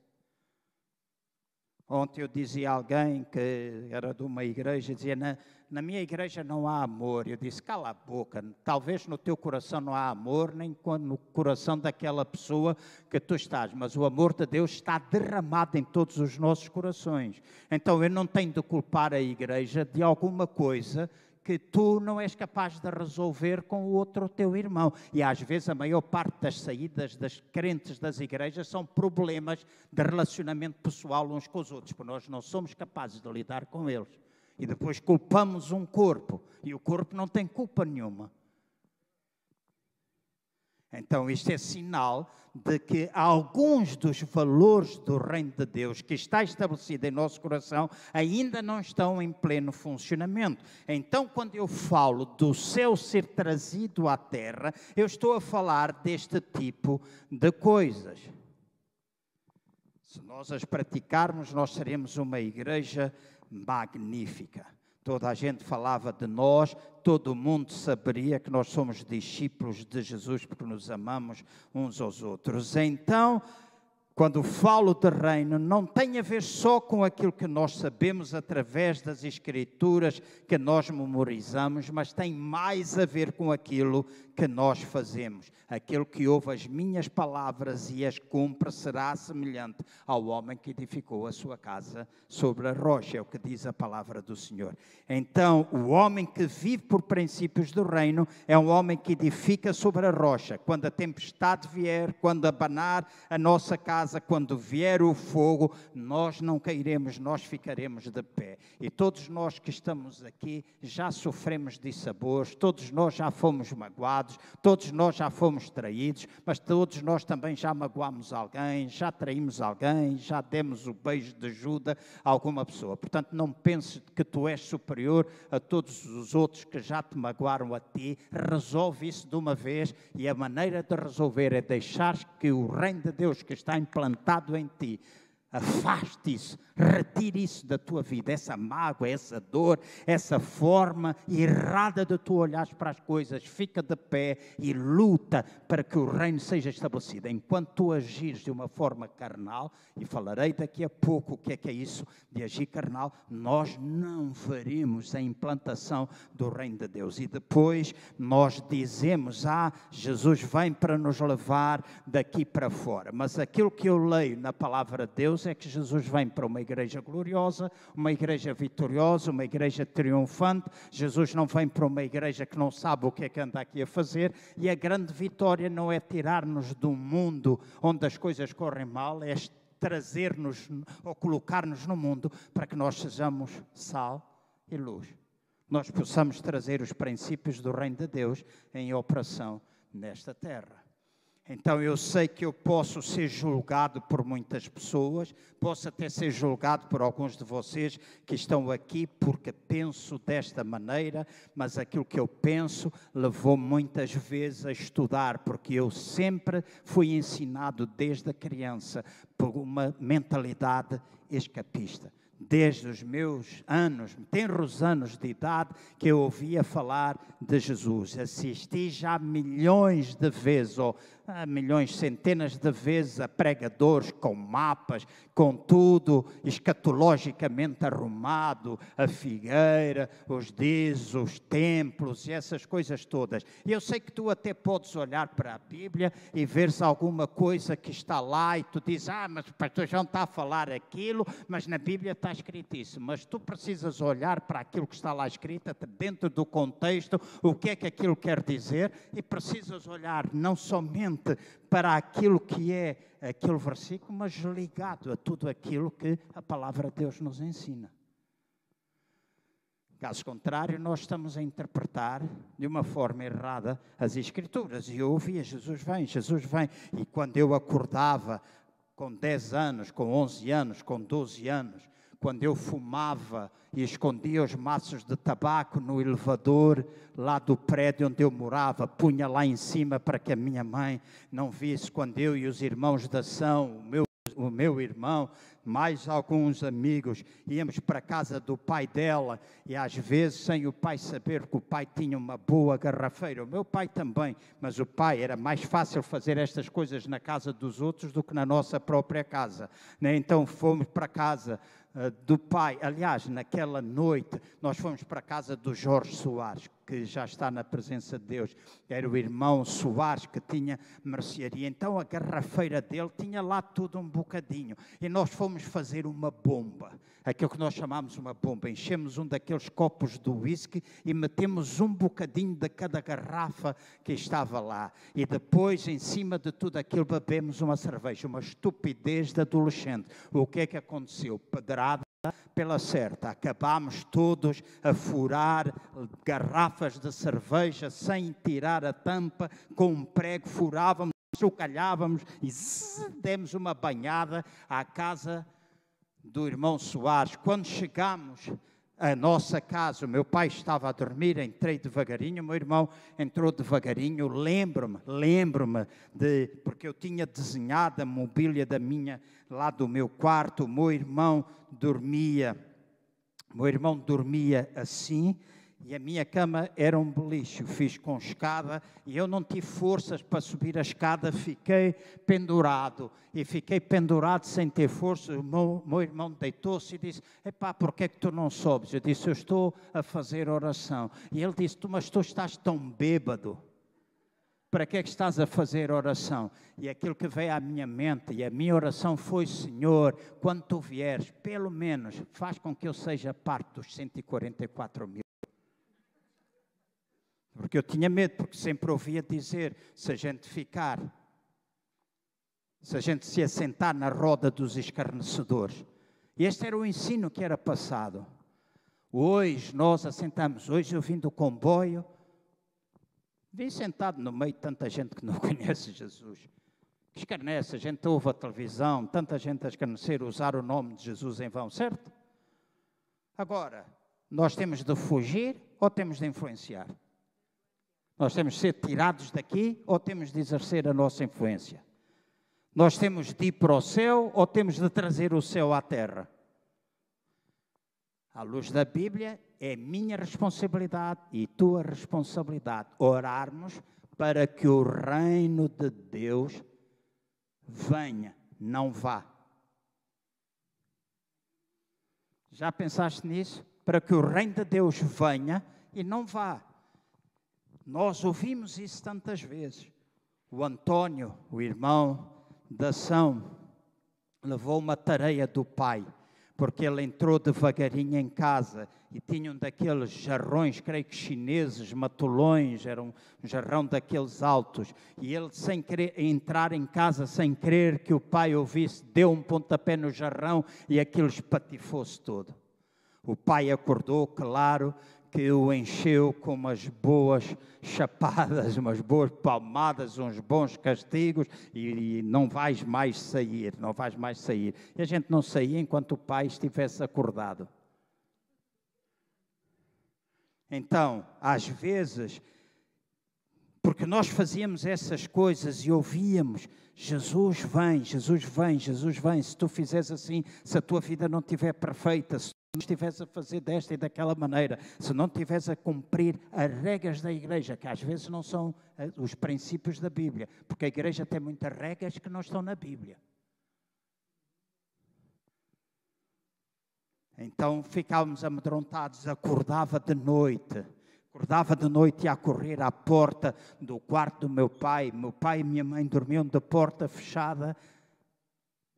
Ontem eu dizia a alguém que era de uma igreja, dizia, na, na minha igreja não há amor. Eu disse, cala a boca, talvez no teu coração não há amor, nem no coração daquela pessoa que tu estás, mas o amor de Deus está derramado em todos os nossos corações. Então eu não tenho de culpar a igreja de alguma coisa que tu não és capaz de resolver com o outro teu irmão. E às vezes a maior parte das saídas das crentes das igrejas são problemas de relacionamento pessoal uns com os outros, porque nós não somos capazes de lidar com eles. E depois culpamos um corpo, e o corpo não tem culpa nenhuma. Então, isto é sinal de que alguns dos valores do Reino de Deus que está estabelecido em nosso coração ainda não estão em pleno funcionamento. Então, quando eu falo do céu ser trazido à terra, eu estou a falar deste tipo de coisas. Se nós as praticarmos, nós seremos uma igreja magnífica. Toda a gente falava de nós, todo mundo saberia que nós somos discípulos de Jesus porque nos amamos uns aos outros. Então, quando falo de reino, não tem a ver só com aquilo que nós sabemos através das Escrituras que nós memorizamos, mas tem mais a ver com aquilo que nós fazemos. Aquele que ouve as minhas palavras e as cumpre será semelhante ao homem que edificou a sua casa sobre a rocha, é o que diz a palavra do Senhor. Então, o homem que vive por princípios do reino é um homem que edifica sobre a rocha. Quando a tempestade vier, quando abanar a nossa casa, quando vier o fogo, nós não cairemos, nós ficaremos de pé. E todos nós que estamos aqui já sofremos dissabores, todos nós já fomos magoados, todos nós já fomos traídos, mas todos nós também já magoamos alguém, já traímos alguém, já demos o beijo de ajuda a alguma pessoa. Portanto, não penses que tu és superior a todos os outros que já te magoaram a ti. Resolve isso de uma vez e a maneira de resolver é deixar que o reino de Deus que está implantado em ti Afaste isso, retire isso da tua vida, essa mágoa, essa dor, essa forma errada de tu olhares para as coisas. Fica de pé e luta para que o reino seja estabelecido. Enquanto tu agires de uma forma carnal, e falarei daqui a pouco o que é que é isso de agir carnal, nós não veremos a implantação do reino de Deus. E depois nós dizemos: Ah, Jesus vem para nos levar daqui para fora. Mas aquilo que eu leio na palavra de Deus, Deus é que Jesus vem para uma igreja gloriosa, uma igreja vitoriosa, uma igreja triunfante. Jesus não vem para uma igreja que não sabe o que é que anda aqui a fazer. E a grande vitória não é tirar-nos do mundo onde as coisas correm mal, é trazer-nos ou colocar-nos no mundo para que nós sejamos sal e luz. Nós possamos trazer os princípios do reino de Deus em operação nesta terra. Então eu sei que eu posso ser julgado por muitas pessoas, posso até ser julgado por alguns de vocês que estão aqui porque penso desta maneira, mas aquilo que eu penso levou muitas vezes a estudar, porque eu sempre fui ensinado desde a criança por uma mentalidade escapista desde os meus anos, tenros anos de idade, que eu ouvia falar de Jesus. Assisti já milhões de vezes, ou ah, milhões, centenas de vezes, a pregadores com mapas, com tudo escatologicamente arrumado, a figueira, os dizes, os templos e essas coisas todas. E eu sei que tu até podes olhar para a Bíblia e veres alguma coisa que está lá e tu dizes, ah, mas o pastor João está a falar aquilo, mas na Bíblia está escrito isso. Mas tu precisas olhar para aquilo que está lá escrito, dentro do contexto, o que é que aquilo quer dizer, e precisas olhar não somente para aquilo que é aquele versículo, mas ligado a tudo aquilo que a palavra de Deus nos ensina. Caso contrário, nós estamos a interpretar de uma forma errada as Escrituras. E eu ouvia: Jesus vem, Jesus vem. E quando eu acordava com 10 anos, com 11 anos, com 12 anos, quando eu fumava e escondia os maços de tabaco no elevador lá do prédio onde eu morava, punha lá em cima para que a minha mãe não visse quando eu e os irmãos da ação, o meu, o meu irmão, mais alguns amigos, íamos para a casa do pai dela e às vezes sem o pai saber que o pai tinha uma boa garrafeira. O meu pai também, mas o pai era mais fácil fazer estas coisas na casa dos outros do que na nossa própria casa. Né? Então fomos para casa do pai. Aliás, naquela noite, nós fomos para a casa do Jorge Soares, que já está na presença de Deus. Era o irmão Soares que tinha mercearia. Então a garrafeira dele tinha lá tudo um bocadinho. E nós fomos fazer uma bomba. Aquilo que nós chamamos uma bomba. Enchemos um daqueles copos do whisky e metemos um bocadinho de cada garrafa que estava lá. E depois, em cima de tudo aquilo, bebemos uma cerveja. Uma estupidez de adolescente. O que é que aconteceu? Pedrada pela certa. Acabámos todos a furar garrafas de cerveja sem tirar a tampa, com um prego furávamos, chocalhávamos e zzz, demos uma banhada à casa do irmão Soares. Quando chegamos a nossa casa, o meu pai estava a dormir, entrei devagarinho, o meu irmão entrou devagarinho, lembro-me, lembro-me de, porque eu tinha desenhado a mobília da minha, lá do meu quarto, o meu irmão dormia, o meu irmão dormia assim, e a minha cama era um beliche, fiz com escada e eu não tive forças para subir a escada, fiquei pendurado e fiquei pendurado sem ter força. O meu, meu irmão deitou-se e disse: Epá, por que é que tu não sobes? Eu disse: Eu estou a fazer oração. E ele disse: Tu, mas tu estás tão bêbado. Para que é que estás a fazer oração? E aquilo que veio à minha mente, e a minha oração foi: Senhor, quando tu vieres, pelo menos faz com que eu seja parte dos 144 mil. Porque eu tinha medo, porque sempre ouvia dizer: se a gente ficar, se a gente se assentar na roda dos escarnecedores. E este era o ensino que era passado. Hoje nós assentamos, hoje eu vim do comboio, vim sentado no meio de tanta gente que não conhece Jesus. Escarnece, a gente ouve a televisão, tanta gente a escarnecer, usar o nome de Jesus em vão, certo? Agora, nós temos de fugir ou temos de influenciar? Nós temos de ser tirados daqui ou temos de exercer a nossa influência? Nós temos de ir para o céu ou temos de trazer o céu à terra? À luz da Bíblia, é minha responsabilidade e tua responsabilidade orarmos para que o reino de Deus venha, não vá. Já pensaste nisso? Para que o reino de Deus venha e não vá. Nós ouvimos isso tantas vezes. O Antônio, o irmão da ação, levou uma tarefa do pai porque ele entrou devagarinho em casa e tinha um daqueles jarrões, creio que chineses, matulões, era um jarrão daqueles altos. E ele, sem querer entrar em casa, sem querer que o pai ouvisse, deu um pontapé no jarrão e aquilo espatifou-se todo. O pai acordou, claro, que o encheu com umas boas chapadas, umas boas palmadas, uns bons castigos e, e, não vais mais sair, não vais mais sair. E a gente não saía enquanto o pai estivesse acordado. Então, às vezes, porque nós fazíamos essas coisas e ouvíamos, Jesus vem, Jesus vem, Jesus vem. Se tu fizeres assim, se a tua vida não estiver perfeita, não estiveres a fazer desta e daquela maneira, se não estiveres a cumprir as regras da igreja, que às vezes não são eh, os princípios da Bíblia, porque a igreja tem muitas regras que não estão na Bíblia. Então ficávamos amedrontados, acordava de noite, acordava de noite a correr à porta do quarto do meu pai. Meu pai e minha mãe dormiam de porta fechada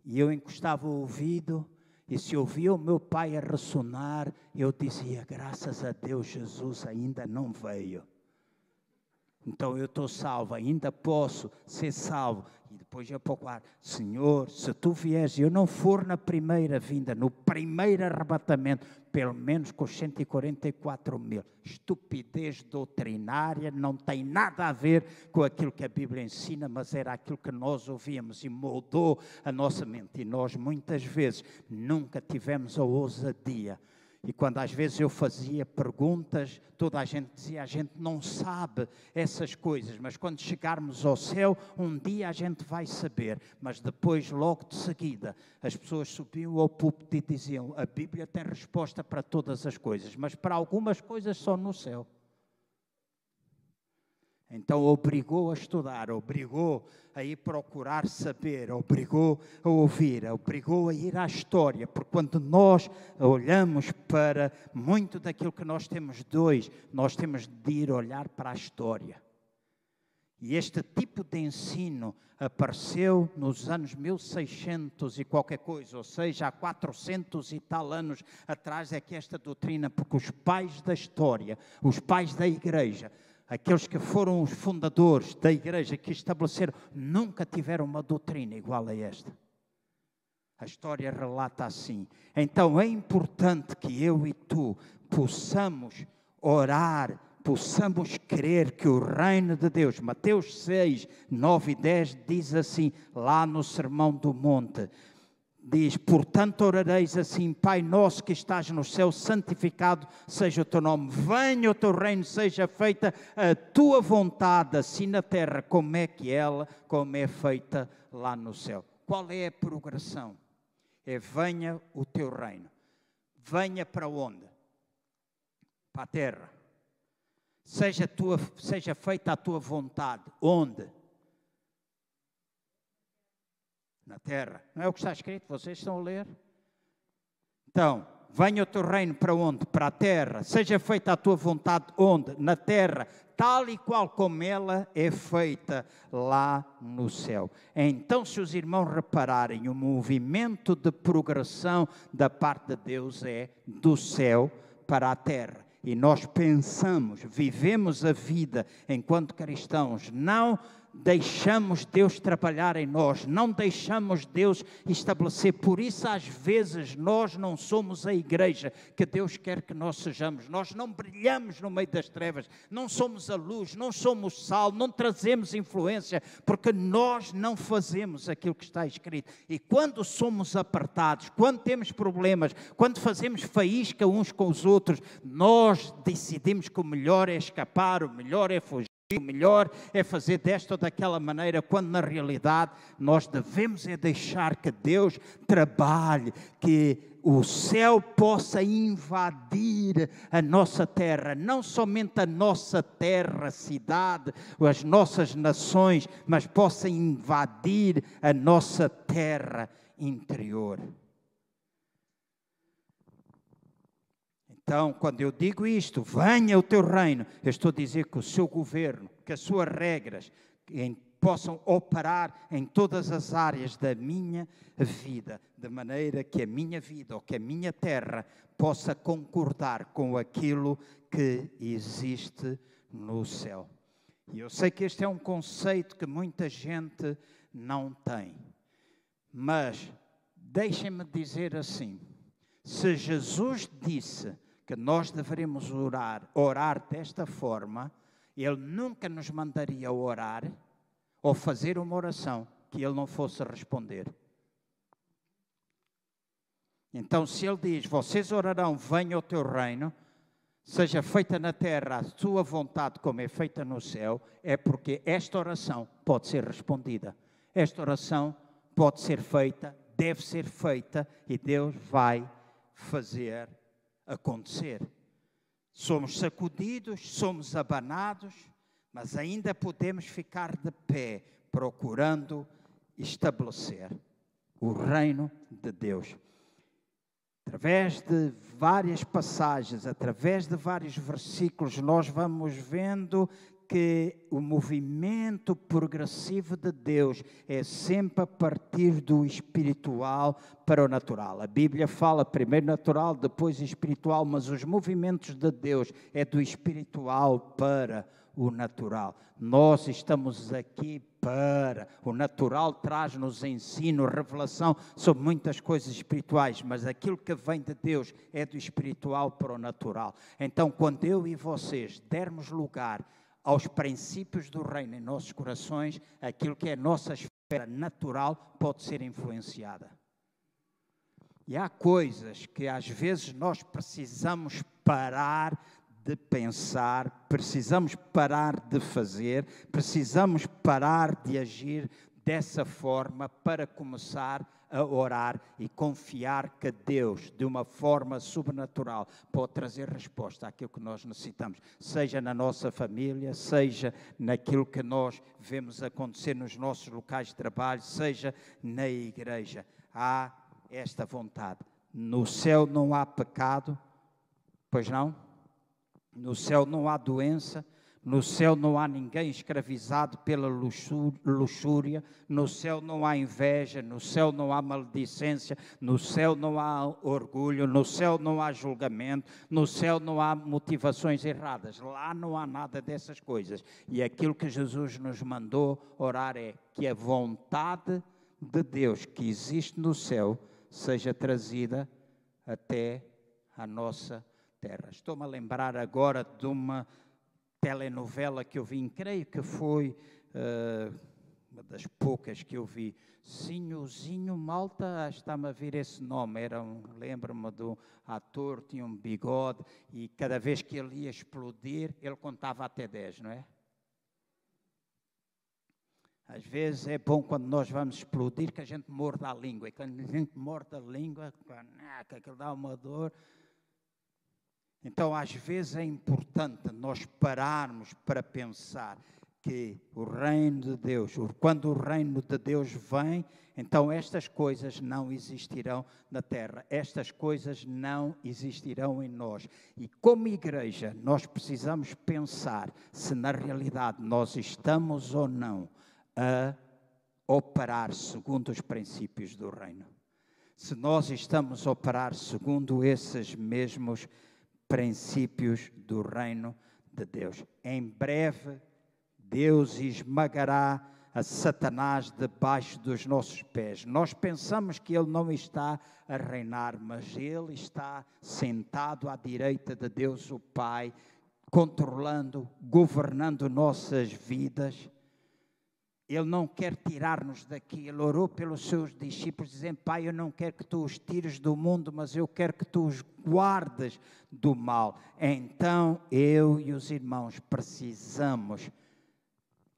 e eu encostava o ouvido e se ouvia o meu pai a ressonar, eu dizia: graças a Deus, Jesus ainda não veio. Então eu estou salvo, ainda posso ser salvo. Depois eu procurar, Senhor, se tu vieres e eu não for na primeira vinda, no primeiro arrebatamento, pelo menos com os 144 mil. Estupidez doutrinária, não tem nada a ver com aquilo que a Bíblia ensina, mas era aquilo que nós ouvíamos e moldou a nossa mente. E nós, muitas vezes, nunca tivemos a ousadia e quando às vezes eu fazia perguntas, toda a gente dizia: a gente não sabe essas coisas, mas quando chegarmos ao céu, um dia a gente vai saber. Mas depois, logo de seguida, as pessoas subiam ao púlpito e diziam: a Bíblia tem resposta para todas as coisas, mas para algumas coisas só no céu. Então obrigou a estudar, obrigou a ir procurar saber, obrigou a ouvir, obrigou a ir à história, porque quando nós olhamos para muito daquilo que nós temos dois, nós temos de ir olhar para a história. E este tipo de ensino apareceu nos anos 1600 e qualquer coisa, ou seja, há 400 e tal anos atrás é que esta doutrina, porque os pais da história, os pais da igreja, aqueles que foram os fundadores da igreja que estabeleceram, nunca tiveram uma doutrina igual a esta. A história relata assim. Então é importante que eu e tu possamos orar, possamos crer que o reino de Deus, Mateus 6, 9 e 10 diz assim, lá no Sermão do Monte: diz: Portanto, orareis assim, Pai nosso que estás no céu, santificado seja o teu nome, venha o teu reino, seja feita a tua vontade, assim na terra, como é que ela, como é feita lá no céu. Qual é a progressão? É venha o teu reino. Venha para onde? Para a terra. Seja, tua, seja feita a tua vontade. Onde? Na terra. Não é o que está escrito, vocês estão a ler? Então, venha o teu reino para onde? Para a terra. Seja feita a tua vontade onde? Na terra, tal e qual como ela é feita lá no céu. Então, se os irmãos repararem, o movimento de progressão da parte de Deus é do céu para a terra. E nós pensamos, vivemos a vida enquanto cristãos, não deixamos Deus trabalhar em nós, não deixamos Deus estabelecer. Por isso, às vezes, nós não somos a igreja que Deus quer que nós sejamos. Nós não brilhamos no meio das trevas, não somos a luz, não somos sal, não trazemos influência, porque nós não fazemos aquilo que está escrito. E quando somos apertados, quando temos problemas, quando fazemos faísca uns com os outros, nós decidimos que o melhor é escapar, o melhor é fugir melhor é fazer desta ou daquela maneira, quando na realidade nós devemos é deixar que Deus trabalhe, que o céu possa invadir a nossa terra, não somente a nossa terra, cidade, as nossas nações, mas possa invadir a nossa terra interior. Então, quando eu digo isto, venha o teu reino, eu estou a dizer que o seu governo, que as suas regras possam operar em todas as áreas da minha vida, de maneira que a minha vida ou que a minha terra possa concordar com aquilo que existe no céu. E eu sei que este é um conceito que muita gente não tem, mas deixem-me dizer assim: se Jesus disse que nós deveríamos orar, orar desta forma, Ele nunca nos mandaria orar ou fazer uma oração que Ele não fosse responder. Então, se Ele diz: Vocês orarão, venha o teu reino, seja feita na terra a tua vontade, como é feita no céu, é porque esta oração pode ser respondida. Esta oração pode ser feita, deve ser feita e Deus vai fazer acontecer. Somos sacudidos, somos abanados, mas ainda podemos ficar de pé, procurando estabelecer o reino de Deus. Através de várias passagens, através de vários versículos, nós vamos vendo que o movimento progressivo de Deus é sempre a partir do espiritual para o natural. A Bíblia fala primeiro natural, depois espiritual, mas os movimentos de Deus é do espiritual para o natural. Nós estamos aqui para. O natural traz-nos ensino, revelação sobre muitas coisas espirituais, mas aquilo que vem de Deus é do espiritual para o natural. Então, quando eu e vocês dermos lugar aos princípios do reino em nossos corações, aquilo que é a nossa esfera natural pode ser influenciada. E há coisas que às vezes nós precisamos parar de pensar, precisamos parar de fazer, precisamos parar de agir dessa forma para começar a orar e confiar que Deus, de uma forma sobrenatural, pode trazer resposta àquilo que nós necessitamos, seja na nossa família, seja naquilo que nós vemos acontecer nos nossos locais de trabalho, seja na igreja. Há esta vontade. No céu não há pecado, pois não? No céu não há doença, no céu não há ninguém escravizado pela luxúria, no céu não há inveja, no céu não há maledicência, no céu não há orgulho, no céu não há julgamento, no céu não há motivações erradas. Lá não há nada dessas coisas. E aquilo que Jesus nos mandou orar é que a vontade de Deus que existe no céu seja trazida até a nossa terra. Estou-me a lembrar agora de uma telenovela que eu vi, creio que foi uh, uma das poucas que eu vi. Sinhozinho Malta, está-me a vir esse nome, era um, lembro-me do ator, tinha um bigode, e cada vez que ele ia explodir, ele contava até 10, não é? Às vezes é bom quando nós vamos explodir que a gente morda a língua. E quando a gente morde a língua, que aquilo dá uma dor, então, às vezes é importante nós pararmos para pensar que o reino de Deus, quando o reino de Deus vem, então estas coisas não existirão na terra, estas coisas não existirão em nós. E como igreja, nós precisamos pensar se na realidade nós estamos ou não a operar segundo os princípios do reino. Se nós estamos a operar segundo esses mesmos princípios princípios do reino de Deus. Em breve, Deus esmagará a Satanás debaixo dos nossos pés. Nós pensamos que ele não está a reinar, mas ele está sentado à direita de Deus, o Pai, controlando, governando nossas vidas. Ele não quer tirar-nos daqui. Ele orou pelos seus discípulos, dizendo: Pai, eu não quero que tu os tires do mundo, mas eu quero que tu os guardes do mal. Então eu e os irmãos precisamos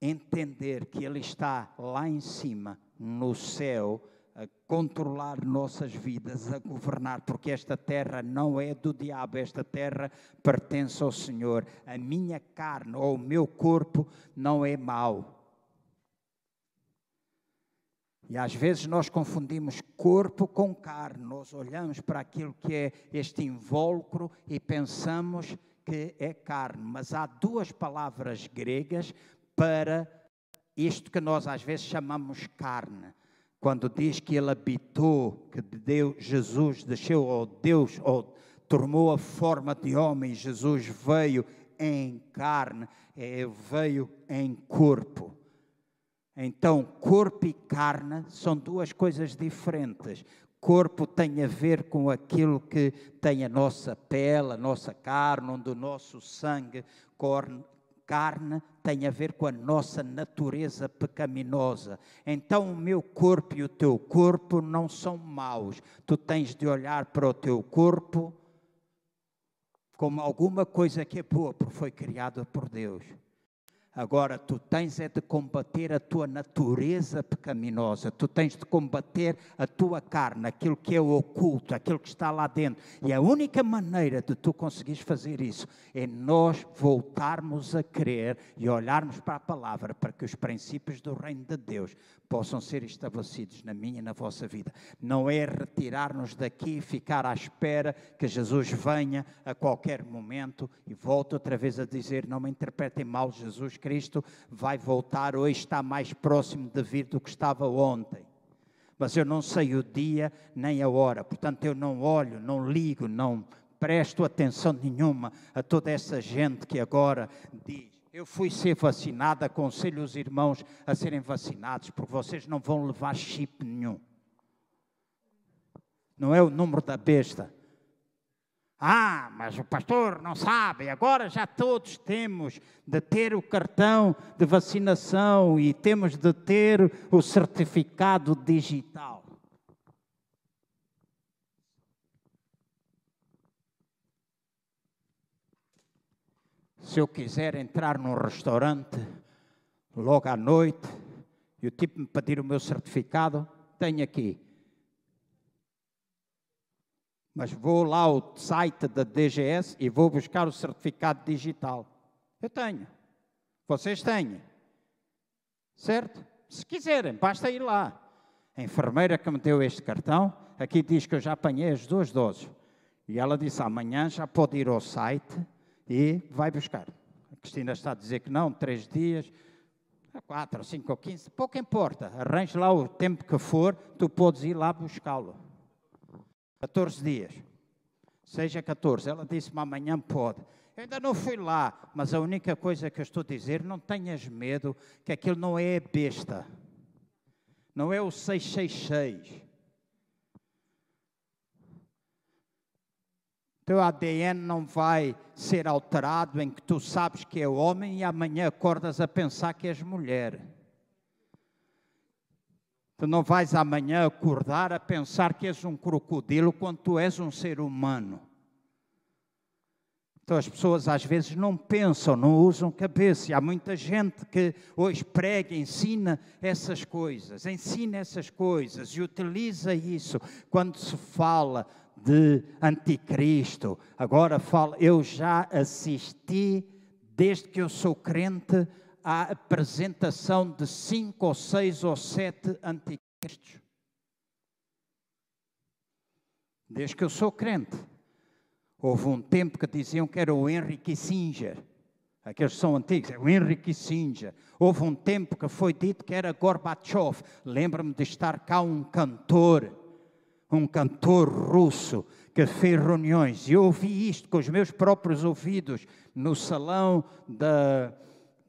entender que Ele está lá em cima, no céu, a controlar nossas vidas, a governar, porque esta terra não é do diabo, esta terra pertence ao Senhor. A minha carne ou o meu corpo não é mau. E às vezes nós confundimos corpo com carne, nós olhamos para aquilo que é este invólucro e pensamos que é carne, mas há duas palavras gregas para isto que nós às vezes chamamos carne. Quando diz que ele habitou, que Deus, Jesus desceu, ou Deus ou tomou a forma de homem, Jesus veio em carne, é, veio em corpo. Então, corpo e carne são duas coisas diferentes. Corpo tem a ver com aquilo que tem a nossa pele, a nossa carne, onde o nosso sangue corre, carne tem a ver com a nossa natureza pecaminosa. Então, o meu corpo e o teu corpo não são maus. Tu tens de olhar para o teu corpo como alguma coisa que é boa, porque foi criada por Deus. Agora, tu tens é de combater a tua natureza pecaminosa, tu tens de combater a tua carne, aquilo que é oculto, aquilo que está lá dentro. E a única maneira de tu conseguires fazer isso é nós voltarmos a crer e olharmos para a palavra, para que os princípios do reino de Deus possam ser estabelecidos na minha e na vossa vida. Não é retirar-nos daqui e ficar à espera que Jesus venha a qualquer momento e volte outra vez a dizer: não me interpretem mal, Jesus Cristo vai voltar, hoje está mais próximo de vir do que estava ontem. Mas eu não sei o dia nem a hora, portanto eu não olho, não ligo, não presto atenção nenhuma a toda essa gente que agora diz eu fui ser vacinado, aconselho os irmãos a serem vacinados, porque vocês não vão levar chip nenhum. Não é o número da besta. Ah, mas o pastor não sabe, agora já todos temos de ter o cartão de vacinação e temos de ter o certificado digital. Se eu quiser entrar num restaurante logo à noite e o tipo me pedir o meu certificado, tenho aqui. Mas vou lá ao site da DGS e vou buscar o certificado digital. Eu tenho. Vocês têm. Certo? Se quiserem, basta ir lá. A enfermeira que me deu este cartão, aqui diz que eu já apanhei as duas doses. E ela disse: amanhã já pode ir ao site e vai buscar. A Cristina está a dizer que não, três dias, quatro, cinco ou quinze, pouco importa. Arranje lá o tempo que for, tu podes ir lá buscá-lo. 14 dias. Seja 14. Ela disse-me amanhã pode. Eu ainda não fui lá, mas a única coisa que eu estou a dizer, não tenhas medo, que aquilo não é besta. Não é o 666. Teu ADN não vai ser alterado em que tu sabes que é homem e amanhã acordas a pensar que és mulher. Tu não vais amanhã acordar a pensar que és um crocodilo quando tu és um ser humano. Então as pessoas às vezes não pensam, não usam cabeça. E há muita gente que hoje prega, ensina essas coisas, ensina essas coisas e utiliza isso quando se fala de anticristo. Agora falo, eu já assisti, desde que eu sou crente, à apresentação de cinco ou seis ou sete anticristos. Desde que eu sou crente. Houve um tempo que diziam que era o Henry Kissinger. Aqueles são antigos, é o Henry Kissinger. Houve um tempo que foi dito que era Gorbachev. Lembro-me de estar cá um cantor um cantor russo que fez reuniões, e eu ouvi isto com os meus próprios ouvidos no salão da,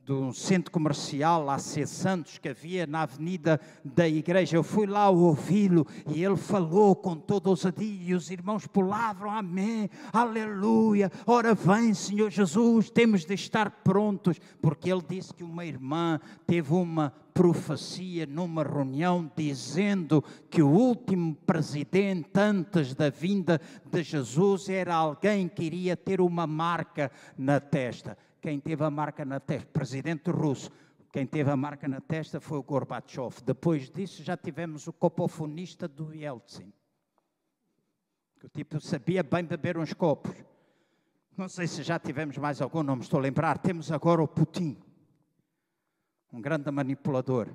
do centro comercial lá C. Santos, que havia na avenida da igreja. Eu fui lá ouvi-lo e ele falou com toda ousadia e os irmãos pulavam, amém, aleluia, ora vem Senhor Jesus, temos de estar prontos, porque ele disse que uma irmã teve uma profecia numa reunião dizendo que o último presidente antes da vinda de Jesus era alguém que iria ter uma marca na testa. Quem teve a marca na testa? Presidente russo. Quem teve a marca na testa foi o Gorbachev. Depois disso já tivemos o copofonista do Yeltsin. Que o tipo sabia bem beber uns copos. Não sei se já tivemos mais algum, não me estou a lembrar. Temos agora o Putin, um grande manipulador.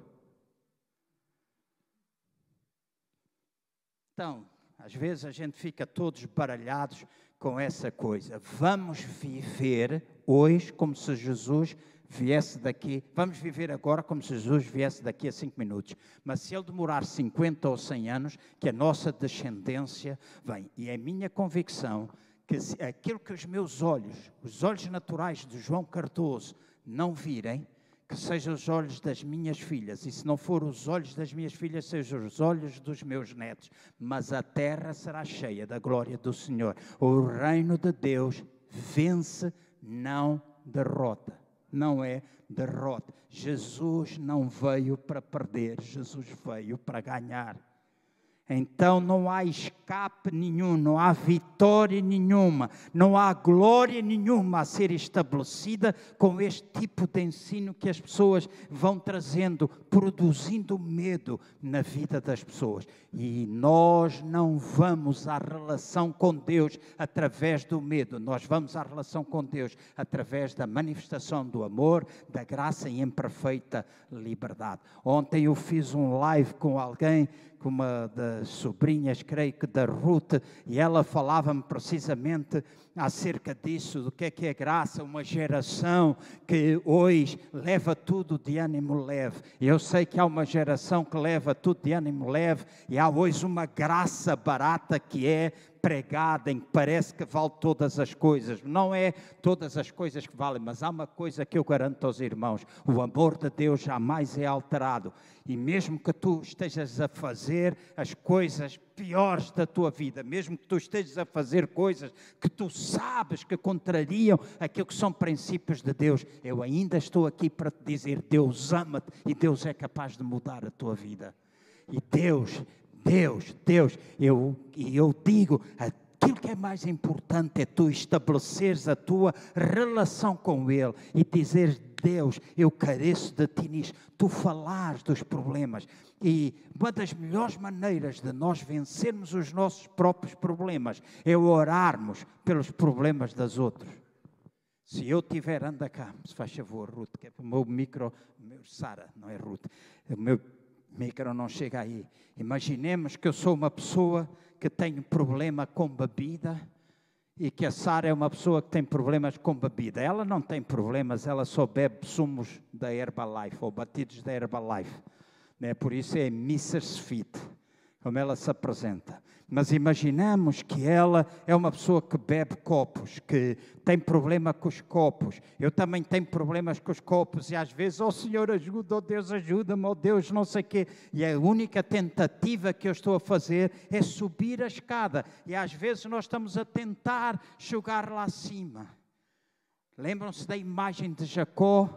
Então, às vezes a gente fica todos baralhados com essa coisa. Vamos viver hoje como se Jesus viesse daqui. Vamos viver agora como se Jesus viesse daqui a cinco minutos. Mas se ele demorar 50 ou 100 anos, que a nossa descendência vem. E é minha convicção que aquilo que os meus olhos, os olhos naturais de João Cardoso, não virem, que sejam os olhos das minhas filhas, e se não for os olhos das minhas filhas, sejam os olhos dos meus netos, mas a terra será cheia da glória do Senhor. O reino de Deus vence, não derrota. Não é derrota. Jesus não veio para perder, Jesus veio para ganhar. Então não há escape nenhum, não há vitória nenhuma, não há glória nenhuma a ser estabelecida com este tipo de ensino que as pessoas vão trazendo, produzindo medo na vida das pessoas. E nós não vamos à relação com Deus através do medo, nós vamos à relação com Deus através da manifestação do amor, da graça e em perfeita liberdade. Ontem eu fiz um live com alguém com uma das sobrinhas, creio que da Ruth, e ela falava-me precisamente acerca disso, do que é que é graça, uma geração que hoje leva tudo de ânimo leve. Eu sei que há uma geração que leva tudo de ânimo leve, e há hoje uma graça barata que é pregada em que parece que vale todas as coisas. Não é todas as coisas que valem, mas há uma coisa que eu garanto aos irmãos: o amor de Deus jamais é alterado. E mesmo que tu estejas a fazer as coisas piores da tua vida, mesmo que tu estejas a fazer coisas que tu sabes que contrariam aquilo que são princípios de Deus, eu ainda estou aqui para te dizer: Deus ama-te e Deus é capaz de mudar a tua vida. E Deus Deus, Deus, eu, eu digo, aquilo que é mais importante é tu estabeleceres a tua relação com Ele e dizer Deus, eu careço de ti nisso. Tu falares dos problemas. E uma das melhores maneiras de nós vencermos os nossos próprios problemas é orarmos pelos problemas das outras. Se eu tiver, anda cá, se faz favor, Ruth, que é o meu micro, Sara, não é Ruth, o meu micro não chega aí. Imaginemos que eu sou uma pessoa que tem problema com bebida e que a Sara é uma pessoa que tem problemas com bebida. Ela não tem problemas, ela só bebe sumos da Herbalife ou batidos da Herbalife. Né? Por isso é Mrs. Fit como ela se apresenta. Mas imaginamos que ela é uma pessoa que bebe copos, que tem problema com os copos. Eu também tenho problemas com os copos e às vezes, oh Senhor, ajuda, oh Deus, ajuda-me, oh Deus, não sei quê. E a única tentativa que eu estou a fazer é subir a escada. E às vezes nós estamos a tentar chegar lá acima. Lembram-se da imagem de Jacó?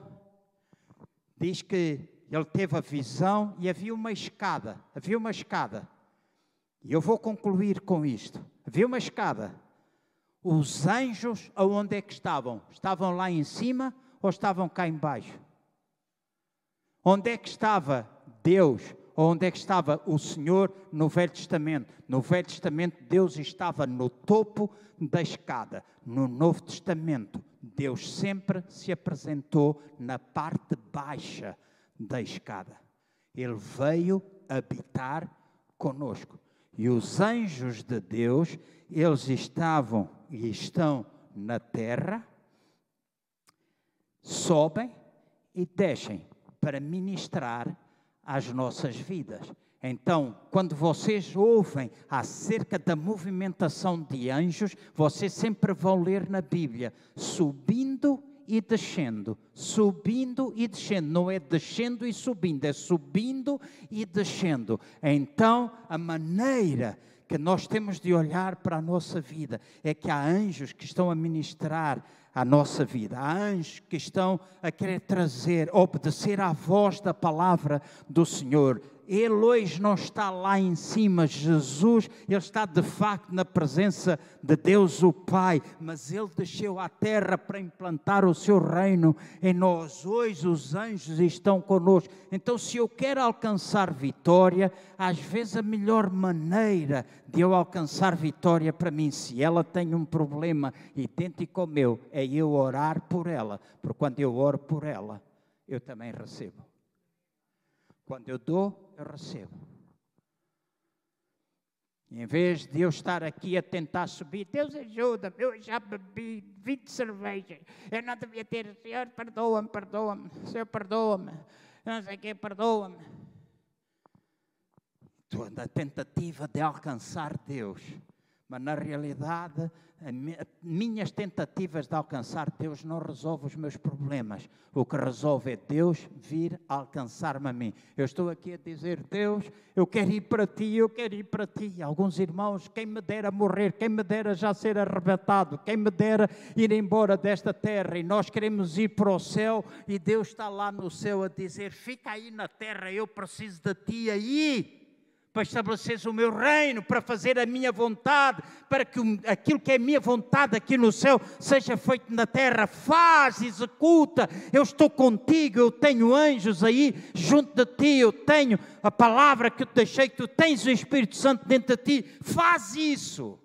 Diz que ele teve a visão e havia uma escada. Havia uma escada. E eu vou concluir com isto. Havia uma escada. Os anjos, aonde é que estavam? Estavam lá em cima ou estavam cá embaixo? Onde é que estava Deus? Onde é que estava o Senhor no Velho Testamento? No Velho Testamento, Deus estava no topo da escada. No Novo Testamento, Deus sempre se apresentou na parte baixa da escada. Ele veio habitar conosco. E os anjos de Deus, eles estavam e estão na terra, sobem e descem para ministrar às nossas vidas. Então, quando vocês ouvem acerca da movimentação de anjos, vocês sempre vão ler na Bíblia, subindo e descendo, subindo e descendo, não é descendo e subindo, é subindo e descendo. Então, a maneira que nós temos de olhar para a nossa vida é que há anjos que estão a ministrar a nossa vida. Há anjos que estão a querer trazer, obedecer à voz da palavra do Senhor. Ele hoje não está lá em cima, Jesus, ele está de facto na presença de Deus o Pai, mas ele desceu à terra para implantar o seu reino em nós. Hoje os anjos estão conosco. Então, se eu quero alcançar vitória, às vezes a melhor maneira de eu alcançar vitória para mim, se ela tem um problema idêntico ao meu, é eu orar por ela, porque quando eu oro por ela, eu também recebo. Quando eu dou, eu recebo. Em vez de eu estar aqui a tentar subir, Deus ajuda, eu já bebi 20 cervejas, eu não devia ter, Senhor, perdoa-me, perdoa-me, Senhor, perdoa-me, não sei o perdoa-me. Estou na tentativa de alcançar Deus, mas na realidade minhas tentativas de alcançar Deus não resolvem os meus problemas. O que resolve é Deus vir alcançar-me a mim. Eu estou aqui a dizer, Deus, eu quero ir para ti, eu quero ir para ti. Alguns irmãos, quem me dera morrer, quem me dera já ser arrebatado, quem me dera ir embora desta terra. E nós queremos ir para o céu e Deus está lá no céu a dizer, fica aí na terra, eu preciso de ti aí para estabelecer o meu reino, para fazer a minha vontade, para que aquilo que é minha vontade aqui no céu seja feito na terra. Faz, executa. Eu estou contigo, eu tenho anjos aí junto de ti, eu tenho a palavra que eu te deixei, tu tens o Espírito Santo dentro de ti. Faz isso.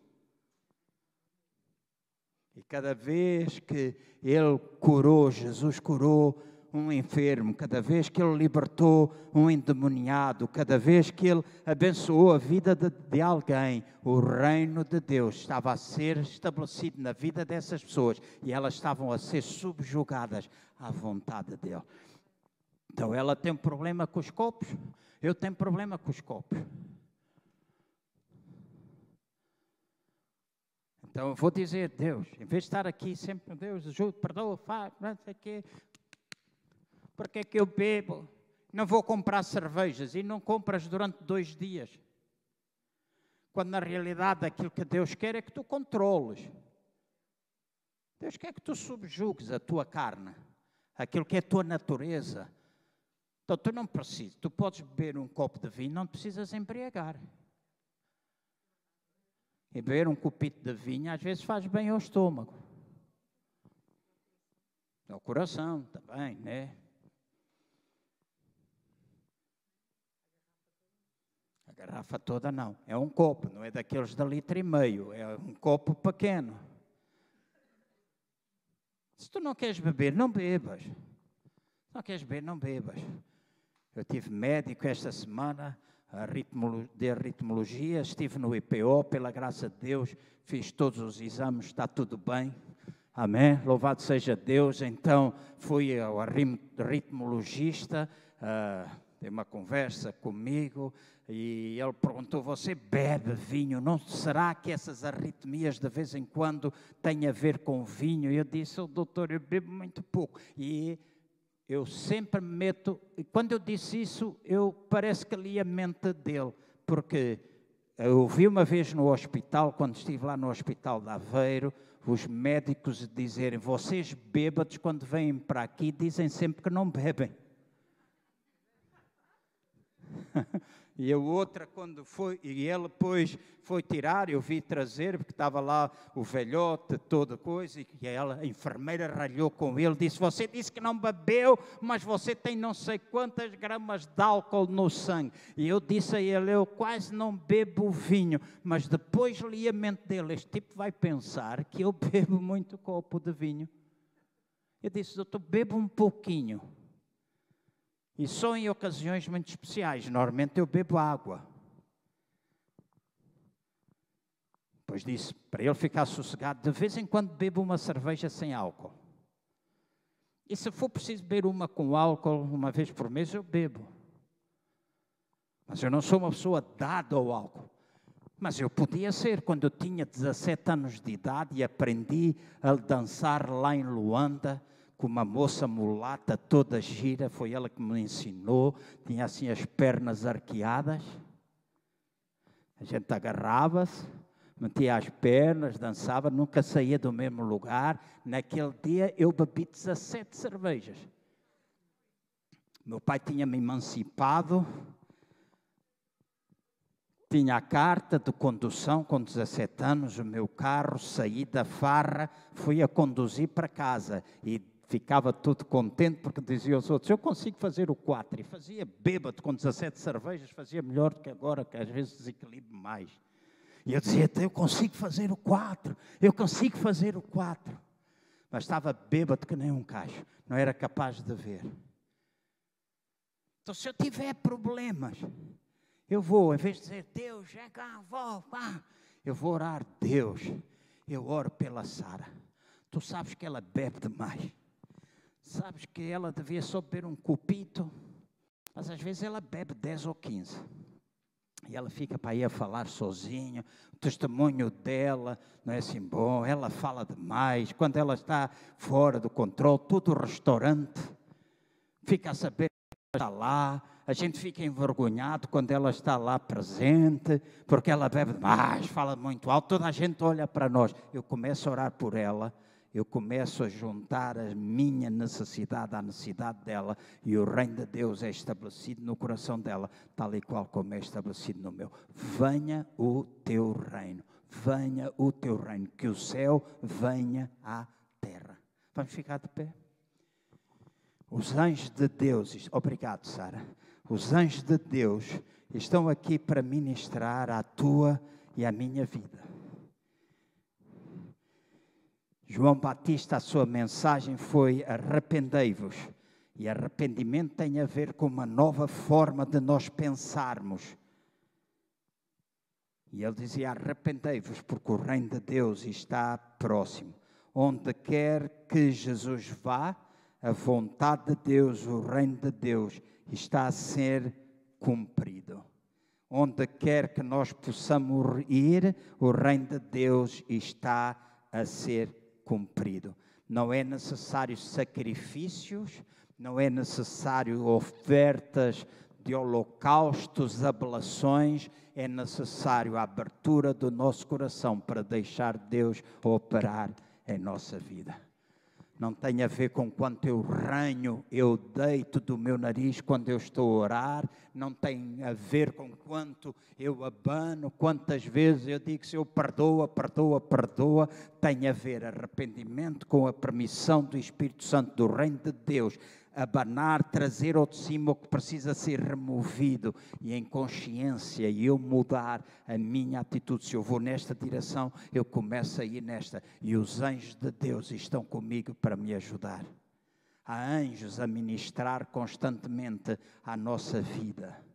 E cada vez que ele curou, Jesus curou um enfermo, cada vez que ele libertou um endemoniado, cada vez que ele abençoou a vida de, de, alguém, o reino de Deus estava a ser estabelecido na vida dessas pessoas e elas estavam a ser subjugadas à vontade dele. Então ela tem um problema com os copos, eu tenho problema com os copos. Então eu vou dizer, Deus, em vez de estar aqui sempre, Deus, ajuda, perdoa, faz, não sei o quê, porque é que eu bebo? Não vou comprar cervejas e não compras durante dois dias. Quando na realidade aquilo que Deus quer é que tu controles. Deus quer que tu subjugues a tua carne, aquilo que é a tua natureza. Então tu não precisas, tu podes beber um copo de vinho, não precisas embriagar. E beber um copito de vinho às vezes faz bem ao estômago. Ao coração também, né? Garrafa toda não. É um copo, não é daqueles de litro e meio. É um copo pequeno. Se tu não queres beber, não bebas. Se não queres beber, não bebas. Eu tive médico esta semana de arritmologia, estive no IPO, pela graça de Deus, fiz todos os exames, está tudo bem. Amém? Louvado seja Deus. Então, fui ao arritmologista, uh, tem uma conversa comigo, e ele perguntou: Você bebe vinho? Não será que essas arritmias de vez em quando têm a ver com vinho? E eu disse: oh, Doutor, eu bebo muito pouco. E eu sempre me meto. E quando eu disse isso, eu parece que li a mente dele, porque eu vi uma vez no hospital, quando estive lá no hospital de Aveiro, os médicos dizerem: Vocês bêbados, quando vêm para aqui, dizem sempre que não bebem. E a outra, quando foi, e ele depois foi tirar, eu vi trazer, porque estava lá o velhote, toda coisa, e ela, a enfermeira ralhou com ele, disse: Você disse que não bebeu, mas você tem não sei quantas gramas de álcool no sangue. E eu disse a ele: Eu quase não bebo vinho, mas depois li a mente dele: Este tipo vai pensar que eu bebo muito copo de vinho. Eu disse: Doutor, bebo um pouquinho. E só em ocasiões muito especiais. Normalmente eu bebo água. Depois disse, para ele ficar sossegado, de vez em quando bebo uma cerveja sem álcool. E se for preciso beber uma com álcool, uma vez por mês, eu bebo. Mas eu não sou uma pessoa dada ao álcool. Mas eu podia ser quando eu tinha 17 anos de idade e aprendi a dançar lá em Luanda com uma moça mulata toda gira, foi ela que me ensinou, tinha assim as pernas arqueadas. A gente agarrava-se, metia as pernas, dançava, nunca saía do mesmo lugar. Naquele dia eu bebi 17 cervejas. Meu pai tinha me emancipado Tinha a carta de condução com 17 anos, o meu carro, saí da farra, fui a conduzir para casa e ficava todo contente porque dizia aos outros: Eu consigo fazer o 4. E fazia bêbado com 17 cervejas, fazia melhor do que agora, que às vezes desequilibro mais. E eu dizia: Eu consigo fazer o 4, eu consigo fazer o 4. Mas estava bêbado que nem um cacho, não era capaz de ver. Então, se eu tiver problemas, eu vou, em vez de dizer, Deus, é cá, vou, vá, eu vou orar, Deus, eu oro pela Sara. Tu sabes que ela bebe demais. Sabes que ela devia só beber um copito, mas às vezes ela bebe 10 ou 15. E ela fica para ir a falar sozinha, o testemunho dela não é assim bom, ela fala demais, quando ela está fora do controle, todo o restaurante fica a saber que ela está lá, a gente fica envergonhado quando ela está lá presente, porque ela bebe demais, fala muito alto, toda a gente olha para nós. Eu começo a orar por ela, eu começo a juntar a minha necessidade à necessidade dela, e o reino de Deus é estabelecido no coração dela, tal e qual como é estabelecido no meu. Venha o teu reino, venha o teu reino, que o céu venha à terra. Vamos ficar de pé? Os anjos de Deus, obrigado, Sara os anjos de Deus estão aqui para ministrar a tua e a minha vida. João Batista, a sua mensagem foi: arrependei-vos. E arrependimento tem a ver com uma nova forma de nós pensarmos. E ele dizia: arrependei-vos, porque o reino de Deus está próximo. Onde quer que Jesus vá, a vontade de Deus, o reino de Deus está a ser cumprido. Onde quer que nós possamos ir, o reino de Deus está a ser cumprido. Não é necessário sacrifícios, não é necessário ofertas de holocaustos, ablações, é necessário a abertura do nosso coração para deixar Deus operar em nossa vida não tem a ver com quanto eu ranho, eu deito do meu nariz quando eu estou a orar, não tem a ver com quanto eu abano, quantas vezes eu digo se eu perdoa, perdoa, perdoa, tem a ver arrependimento com a permissão do Espírito Santo do Reino de Deus abanar, trazer ao de cima o que precisa ser removido e em consciência e eu mudar a minha atitude. Se eu vou nesta direção, eu começo a ir nesta e os anjos de Deus estão comigo para me ajudar. Há anjos a ministrar constantemente à nossa vida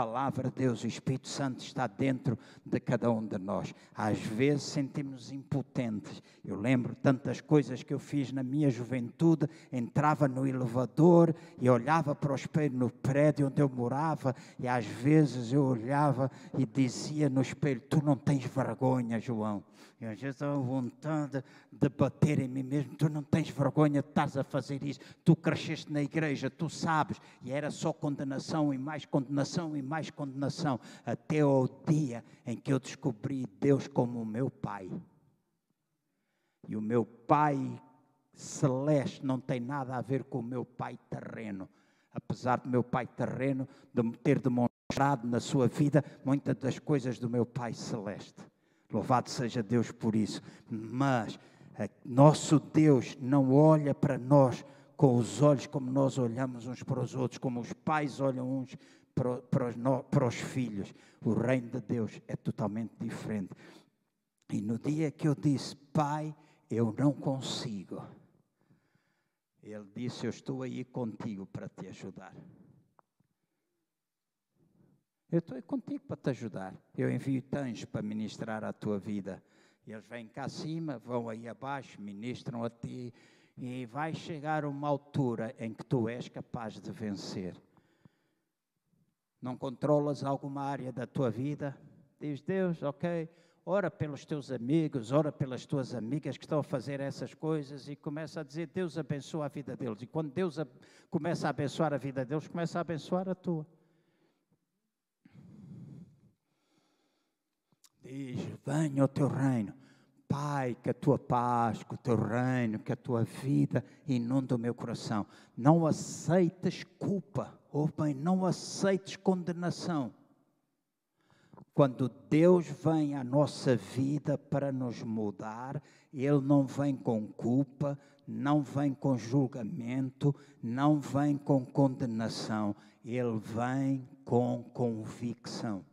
palavra de Deus, o Espírito Santo está dentro de cada um de nós. Às vezes sentimos impotentes. Eu lembro tantas coisas que eu fiz na minha juventude, entrava no elevador e olhava para o espelho no prédio onde eu morava e às vezes eu olhava e dizia no espelho: "Tu não tens vergonha, João". E às vezes estava vontade de bater em mim mesmo. Tu não tens vergonha de estás a fazer isso. Tu cresceste na igreja, tu sabes. E era só condenação e mais condenação e mais condenação. Até ao dia em que eu descobri Deus como o meu Pai. E o meu Pai celeste não tem nada a ver com o meu Pai terreno. Apesar do meu Pai terreno de ter demonstrado na sua vida muitas das coisas do meu Pai celeste. Louvado seja Deus por isso. Mas nosso Deus não olha para nós com os olhos como nós olhamos uns para os outros, como os pais olham uns para, para, os, para os filhos. O reino de Deus é totalmente diferente. E no dia que eu disse, Pai, eu não consigo, Ele disse: Eu estou aí contigo para te ajudar. Eu estou aí contigo para te ajudar. Eu envio anjos para ministrar a tua vida. Eles vêm cá acima, vão aí abaixo, ministram a ti. E vai chegar uma altura em que tu és capaz de vencer. Não controlas alguma área da tua vida? Diz Deus, ok, ora pelos teus amigos, ora pelas tuas amigas que estão a fazer essas coisas e começa a dizer, Deus abençoa a vida deles. E quando Deus começa a abençoar a vida deles, começa a abençoar a tua. Diz: venha o teu reino. Pai, que a tua paz, que o teu reino, que a tua vida inunda o meu coração. Não aceites culpa, ou bem, não aceites condenação. Quando Deus vem à nossa vida para nos mudar, Ele não vem com culpa, não vem com julgamento, não vem com condenação, Ele vem com convicção.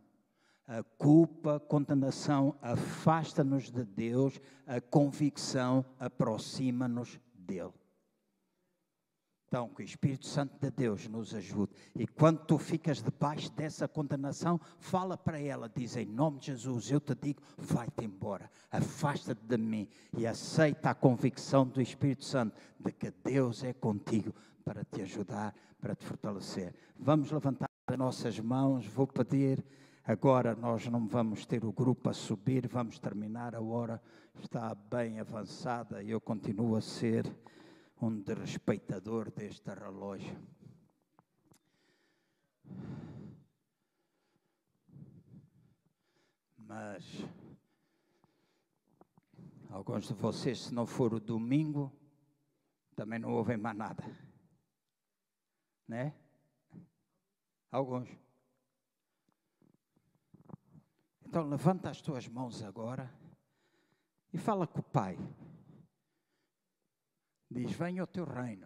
A culpa, a condenação afasta-nos de Deus, a convicção aproxima-nos dele. Então, que o Espírito Santo de Deus nos ajude. E quando tu ficas debaixo dessa condenação, fala para ela, diz em nome de Jesus, eu te digo, vai-te embora, afasta-te de mim e aceita a convicção do Espírito Santo de que Deus é contigo para te ajudar, para te fortalecer. Vamos levantar as nossas mãos, vou pedir. Agora nós não vamos ter o grupo a subir, vamos terminar, a hora está bem avançada e eu continuo a ser um desrespeitador deste relógio. Mas alguns de vocês, se não for o domingo, também não ouvem mais nada. Né? Alguns. Então levanta as tuas mãos agora e fala com o Pai. Diz: Venha o teu reino.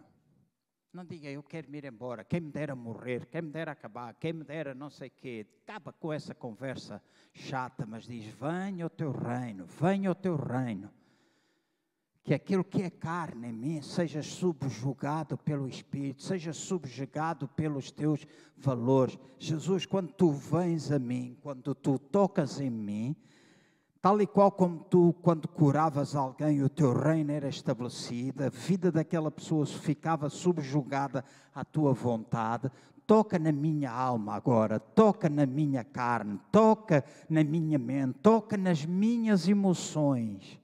Não diga eu quero me ir embora, quem me dera morrer, quem me dera acabar, quem me dera não sei o quê. Acaba com essa conversa chata, mas diz: Venha o teu reino, venha o teu reino. Que aquilo que é carne em mim seja subjugado pelo Espírito, seja subjugado pelos teus valores. Jesus, quando tu vens a mim, quando tu tocas em mim, Tal e qual como tu, quando curavas alguém, o teu reino era estabelecido, a vida daquela pessoa ficava subjugada à tua vontade. Toca na minha alma agora, toca na minha carne, toca na minha mente, toca nas minhas emoções.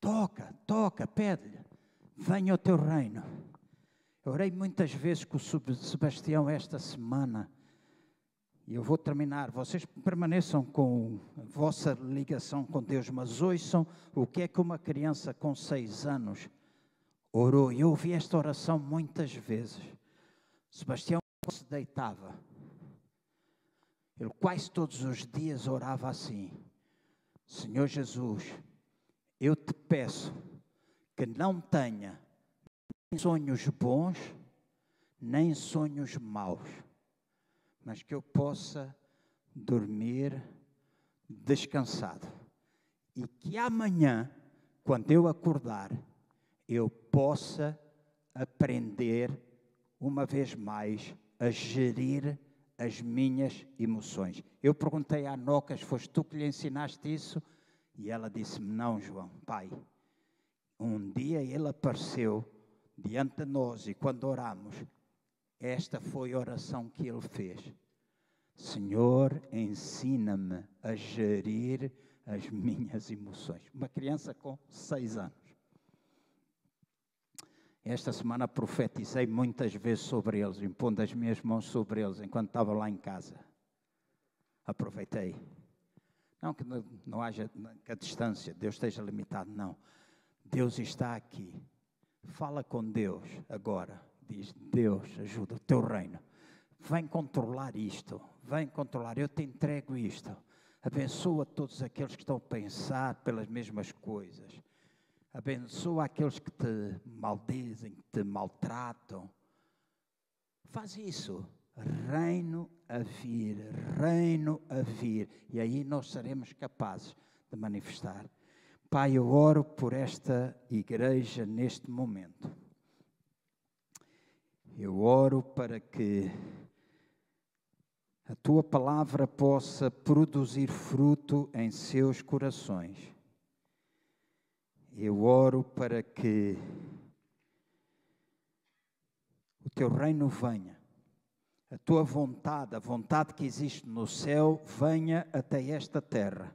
Toca, toca, pede-lhe, venha o teu reino. Eu orei muitas vezes com o Sebastião esta semana. E eu vou terminar. Vocês permaneçam com a vossa ligação com Deus, mas ouçam o que é que uma criança com seis anos orou. Eu ouvi esta oração muitas vezes. Sebastião se deitava. Ele quase todos os dias orava assim: Senhor Jesus, eu te peço que não tenha sonhos bons, nem sonhos maus, mas que eu possa dormir descansado e que amanhã, quando eu acordar, eu possa aprender uma vez mais a gerir as minhas emoções. Eu perguntei à Nocas, foste tu que lhe ensinaste isso? E ela disse-me: Não, João, pai. Um dia ele apareceu diante de nós e quando oramos, esta foi a oração que ele fez. Senhor, ensina-me a gerir as minhas emoções. Uma criança com seis anos. Esta semana profetizei muitas vezes sobre eles, impondo as minhas mãos sobre eles enquanto estava lá em casa. Aproveitei. Não que não, haja que a distância, Deus esteja limitado, não. Deus está aqui Fala com Deus agora. Diz: Deus, ajuda o teu reino. Vem controlar isto. Vem controlar. Eu te entrego isto. Abençoa todos aqueles que estão a pensar pelas mesmas coisas. Abençoa aqueles que te maldizem, que te maltratam. Faz isso. Reino a vir, reino a vir. E aí nós seremos capazes de manifestar Pai, eu oro por esta igreja neste momento. Eu oro para que a tua palavra possa produzir fruto em seus corações. Eu oro para que o teu reino venha, a tua vontade, a vontade que existe no céu, venha até esta terra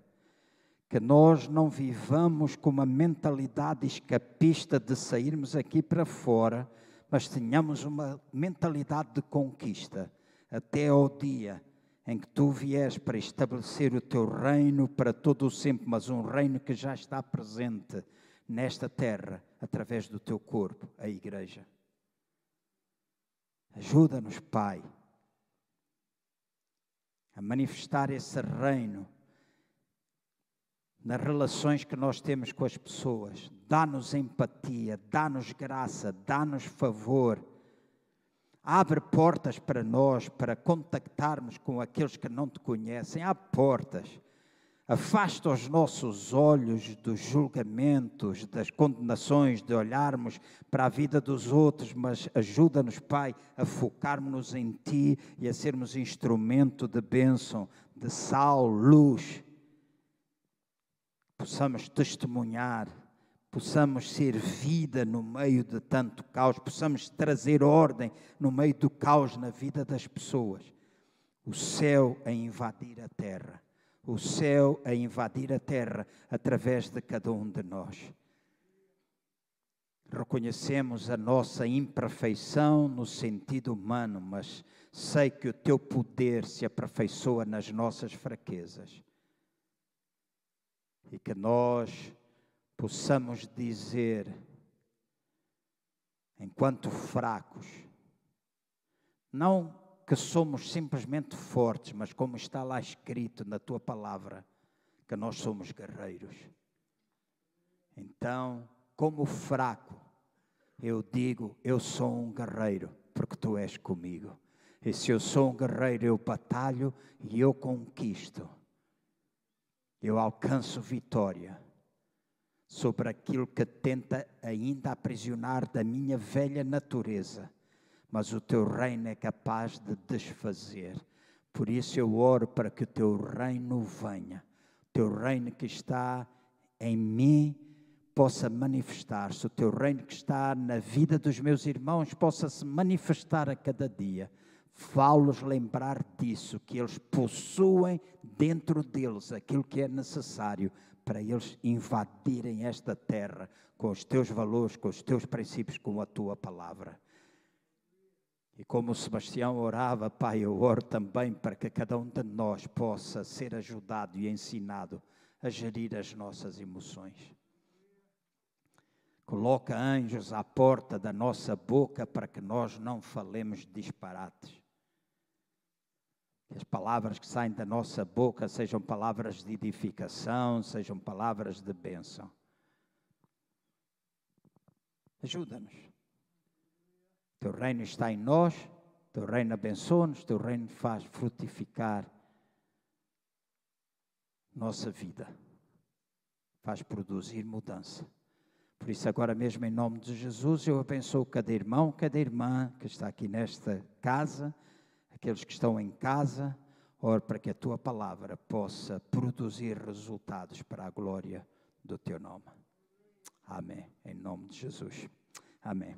que nós não vivamos com uma mentalidade escapista de sairmos aqui para fora, mas tenhamos uma mentalidade de conquista até ao dia em que tu vies para estabelecer o teu reino para todo o sempre, mas um reino que já está presente nesta terra através do teu corpo, a igreja. Ajuda-nos, Pai, a manifestar esse reino nas relações que nós temos com as pessoas. Dá-nos empatia, dá-nos graça, dá-nos favor. Abre portas para nós, para contactarmos com aqueles que não te conhecem. Há portas. Afasta os nossos olhos dos julgamentos, das condenações, de olharmos para a vida dos outros, mas ajuda-nos, Pai, a focarmos-nos em Ti e a sermos instrumento de bênção, de sal, luz. Possamos testemunhar, possamos ser vida no meio de tanto caos, possamos trazer ordem no meio do caos na vida das pessoas. O céu a invadir a terra o céu a invadir a terra através de cada um de nós. Reconhecemos a nossa imperfeição no sentido humano, mas sei que o teu poder se aperfeiçoa nas nossas fraquezas. E que nós possamos dizer, enquanto fracos, não que somos simplesmente fortes, mas como está lá escrito na tua palavra, que nós somos guerreiros. Então, como fraco, eu digo: eu sou um guerreiro, porque tu és comigo. E se eu sou um guerreiro, eu batalho e eu conquisto. Eu alcanço vitória sobre aquilo que tenta ainda aprisionar da minha velha natureza mas o teu reino é capaz de desfazer. Por isso eu oro para que o teu reino venha, o teu reino que está em mim possa manifestar-se, o teu reino que está na vida dos meus irmãos possa se manifestar a cada dia. Falo-los lembrar disso, que eles possuem dentro deles aquilo que é necessário para eles invadirem esta terra com os teus valores, com os teus princípios, com a tua palavra. E como Sebastião orava, Pai, eu oro também para que cada um de nós possa ser ajudado e ensinado a gerir as nossas emoções. Coloca anjos à porta da nossa boca para que nós não falemos disparates. Que as palavras que saem da nossa boca sejam palavras de edificação, sejam palavras de bênção. Ajuda-nos. Teu reino está em nós, teu reino abençoa-nos, teu reino faz frutificar nossa vida, faz produzir mudança. Por isso, agora mesmo, em nome de Jesus, eu abençoo cada irmão, cada irmã que está aqui nesta casa, aqueles que estão em casa, oro para que a tua palavra possa produzir resultados para a glória do teu nome. Amém. Em nome de Jesus. Amém.